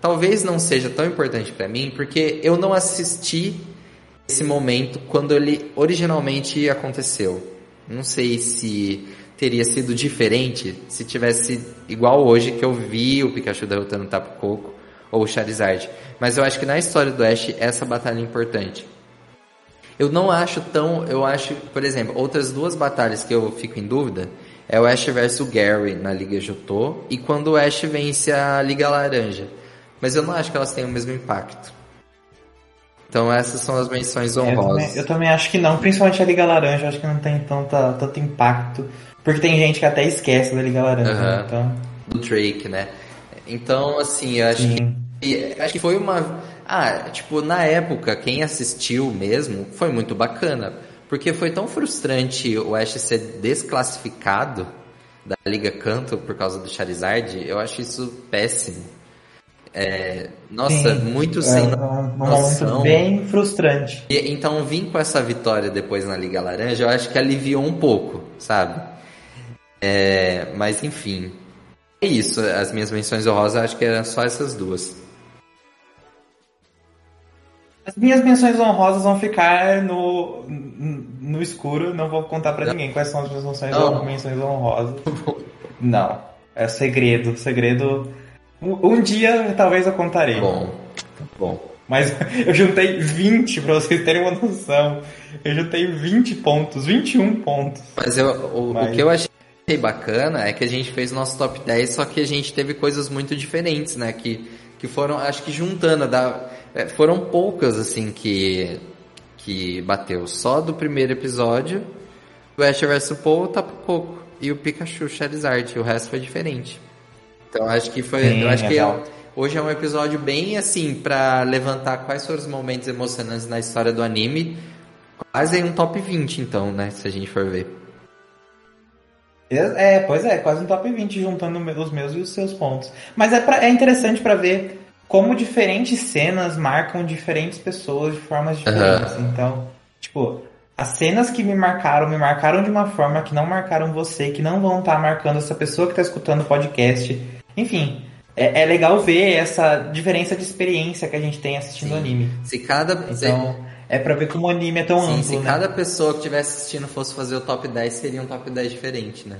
talvez não seja tão importante para mim, porque eu não assisti esse momento quando ele originalmente aconteceu. Não sei se teria sido diferente se tivesse igual hoje que eu vi o Pikachu derrotando o Tapu Koko ou o Charizard. Mas eu acho que na história do Ash essa batalha é importante. Eu não acho tão, eu acho, por exemplo, outras duas batalhas que eu fico em dúvida é o Ash versus Gary na Liga Jotô e quando o Ash vence a Liga Laranja. Mas eu não acho que elas têm o mesmo impacto. Então essas são as menções honrosas. Eu também, eu também acho que não, principalmente a Liga Laranja, acho que não tem tanta, tanto impacto. Porque tem gente que até esquece da Liga Laranja, uhum. né? então... Do Drake, né? Então, assim, eu acho Sim. que. Acho que foi uma. Ah, tipo, na época, quem assistiu mesmo foi muito bacana. Porque foi tão frustrante o Ash ser desclassificado da Liga Canto por causa do Charizard, eu acho isso péssimo. É, nossa, Sim, muito é sem é um, noção. Um bem frustrante. E, então, vim com essa vitória depois na Liga Laranja, eu acho que aliviou um pouco, sabe? É, mas enfim, é isso. As minhas menções honrosas, acho que eram só essas duas. As minhas menções honrosas vão ficar no, no escuro, não vou contar para ninguém quais são as minhas menções, oh. menções honrosas. não, é segredo, segredo. Um, dia talvez eu contarei. Bom, bom. Mas eu juntei 20 para vocês terem uma noção. Eu juntei 20 pontos, 21 pontos. Mas eu, o, Mas... o que eu achei bacana é que a gente fez o nosso top 10, só que a gente teve coisas muito diferentes, né? Que, que foram, acho que juntando, da, é, foram poucas, assim, que, que bateu. Só do primeiro episódio, o Ash vs Paul, o Tapu Coco e o Pikachu Charizard. O resto foi diferente. Então acho que foi. Sim, eu acho que é, hoje é um episódio bem assim para levantar quais foram os momentos emocionantes na história do anime. Quase um top 20, então, né? Se a gente for ver. É, pois é, quase um top 20 juntando os meus e os seus pontos. Mas é, pra, é interessante para ver como diferentes cenas marcam diferentes pessoas de formas diferentes. Uhum. Então, tipo, as cenas que me marcaram, me marcaram de uma forma que não marcaram você, que não vão estar tá marcando essa pessoa que está escutando o podcast. Enfim, é, é, legal ver essa diferença de experiência que a gente tem assistindo Sim. anime. Se cada. Então, é pra ver como o anime é tão Sim, amplo. Se né? cada pessoa que estivesse assistindo fosse fazer o top 10, seria um top 10 diferente, né?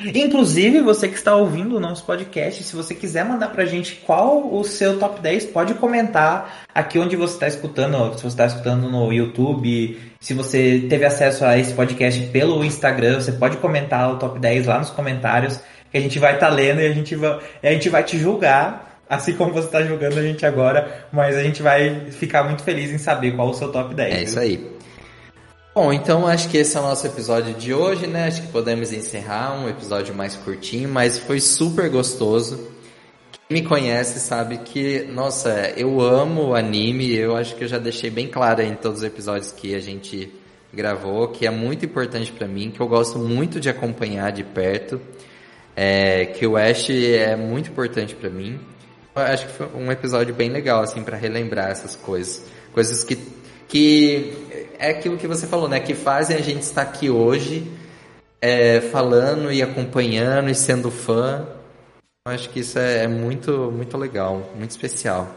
Inclusive, você que está ouvindo o nosso podcast, se você quiser mandar pra gente qual o seu top 10, pode comentar aqui onde você está escutando, se você está escutando no YouTube, se você teve acesso a esse podcast pelo Instagram, você pode comentar o top 10 lá nos comentários, que a gente vai estar tá lendo e a gente vai, a gente vai te julgar, assim como você está julgando a gente agora, mas a gente vai ficar muito feliz em saber qual o seu top 10. É viu? isso aí. Bom, então acho que esse é o nosso episódio de hoje, né? Acho que podemos encerrar um episódio mais curtinho, mas foi super gostoso. Quem me conhece sabe que, nossa, eu amo anime, eu acho que eu já deixei bem claro em todos os episódios que a gente gravou, que é muito importante para mim, que eu gosto muito de acompanhar de perto, é, que o Ash é muito importante para mim. Eu acho que foi um episódio bem legal, assim, para relembrar essas coisas. Coisas que, que é aquilo que você falou, né? Que fazem a gente estar aqui hoje é, falando e acompanhando e sendo fã. Eu acho que isso é, é muito, muito legal, muito especial.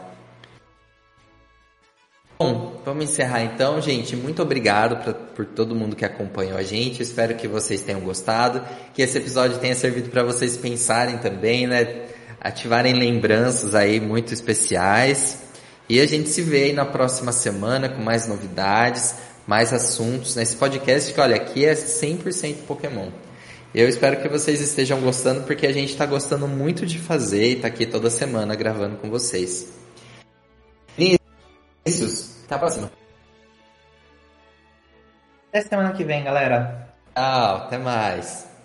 Bom, vamos encerrar então, gente. Muito obrigado pra, por todo mundo que acompanhou a gente. Espero que vocês tenham gostado, que esse episódio tenha servido para vocês pensarem também, né? Ativarem lembranças aí muito especiais. E a gente se vê aí na próxima semana com mais novidades mais assuntos nesse podcast que, olha, aqui é 100% Pokémon. Eu espero que vocês estejam gostando, porque a gente está gostando muito de fazer e tá aqui toda semana gravando com vocês. Vinícius, até a próxima. Até semana que vem, galera. Tchau, até mais.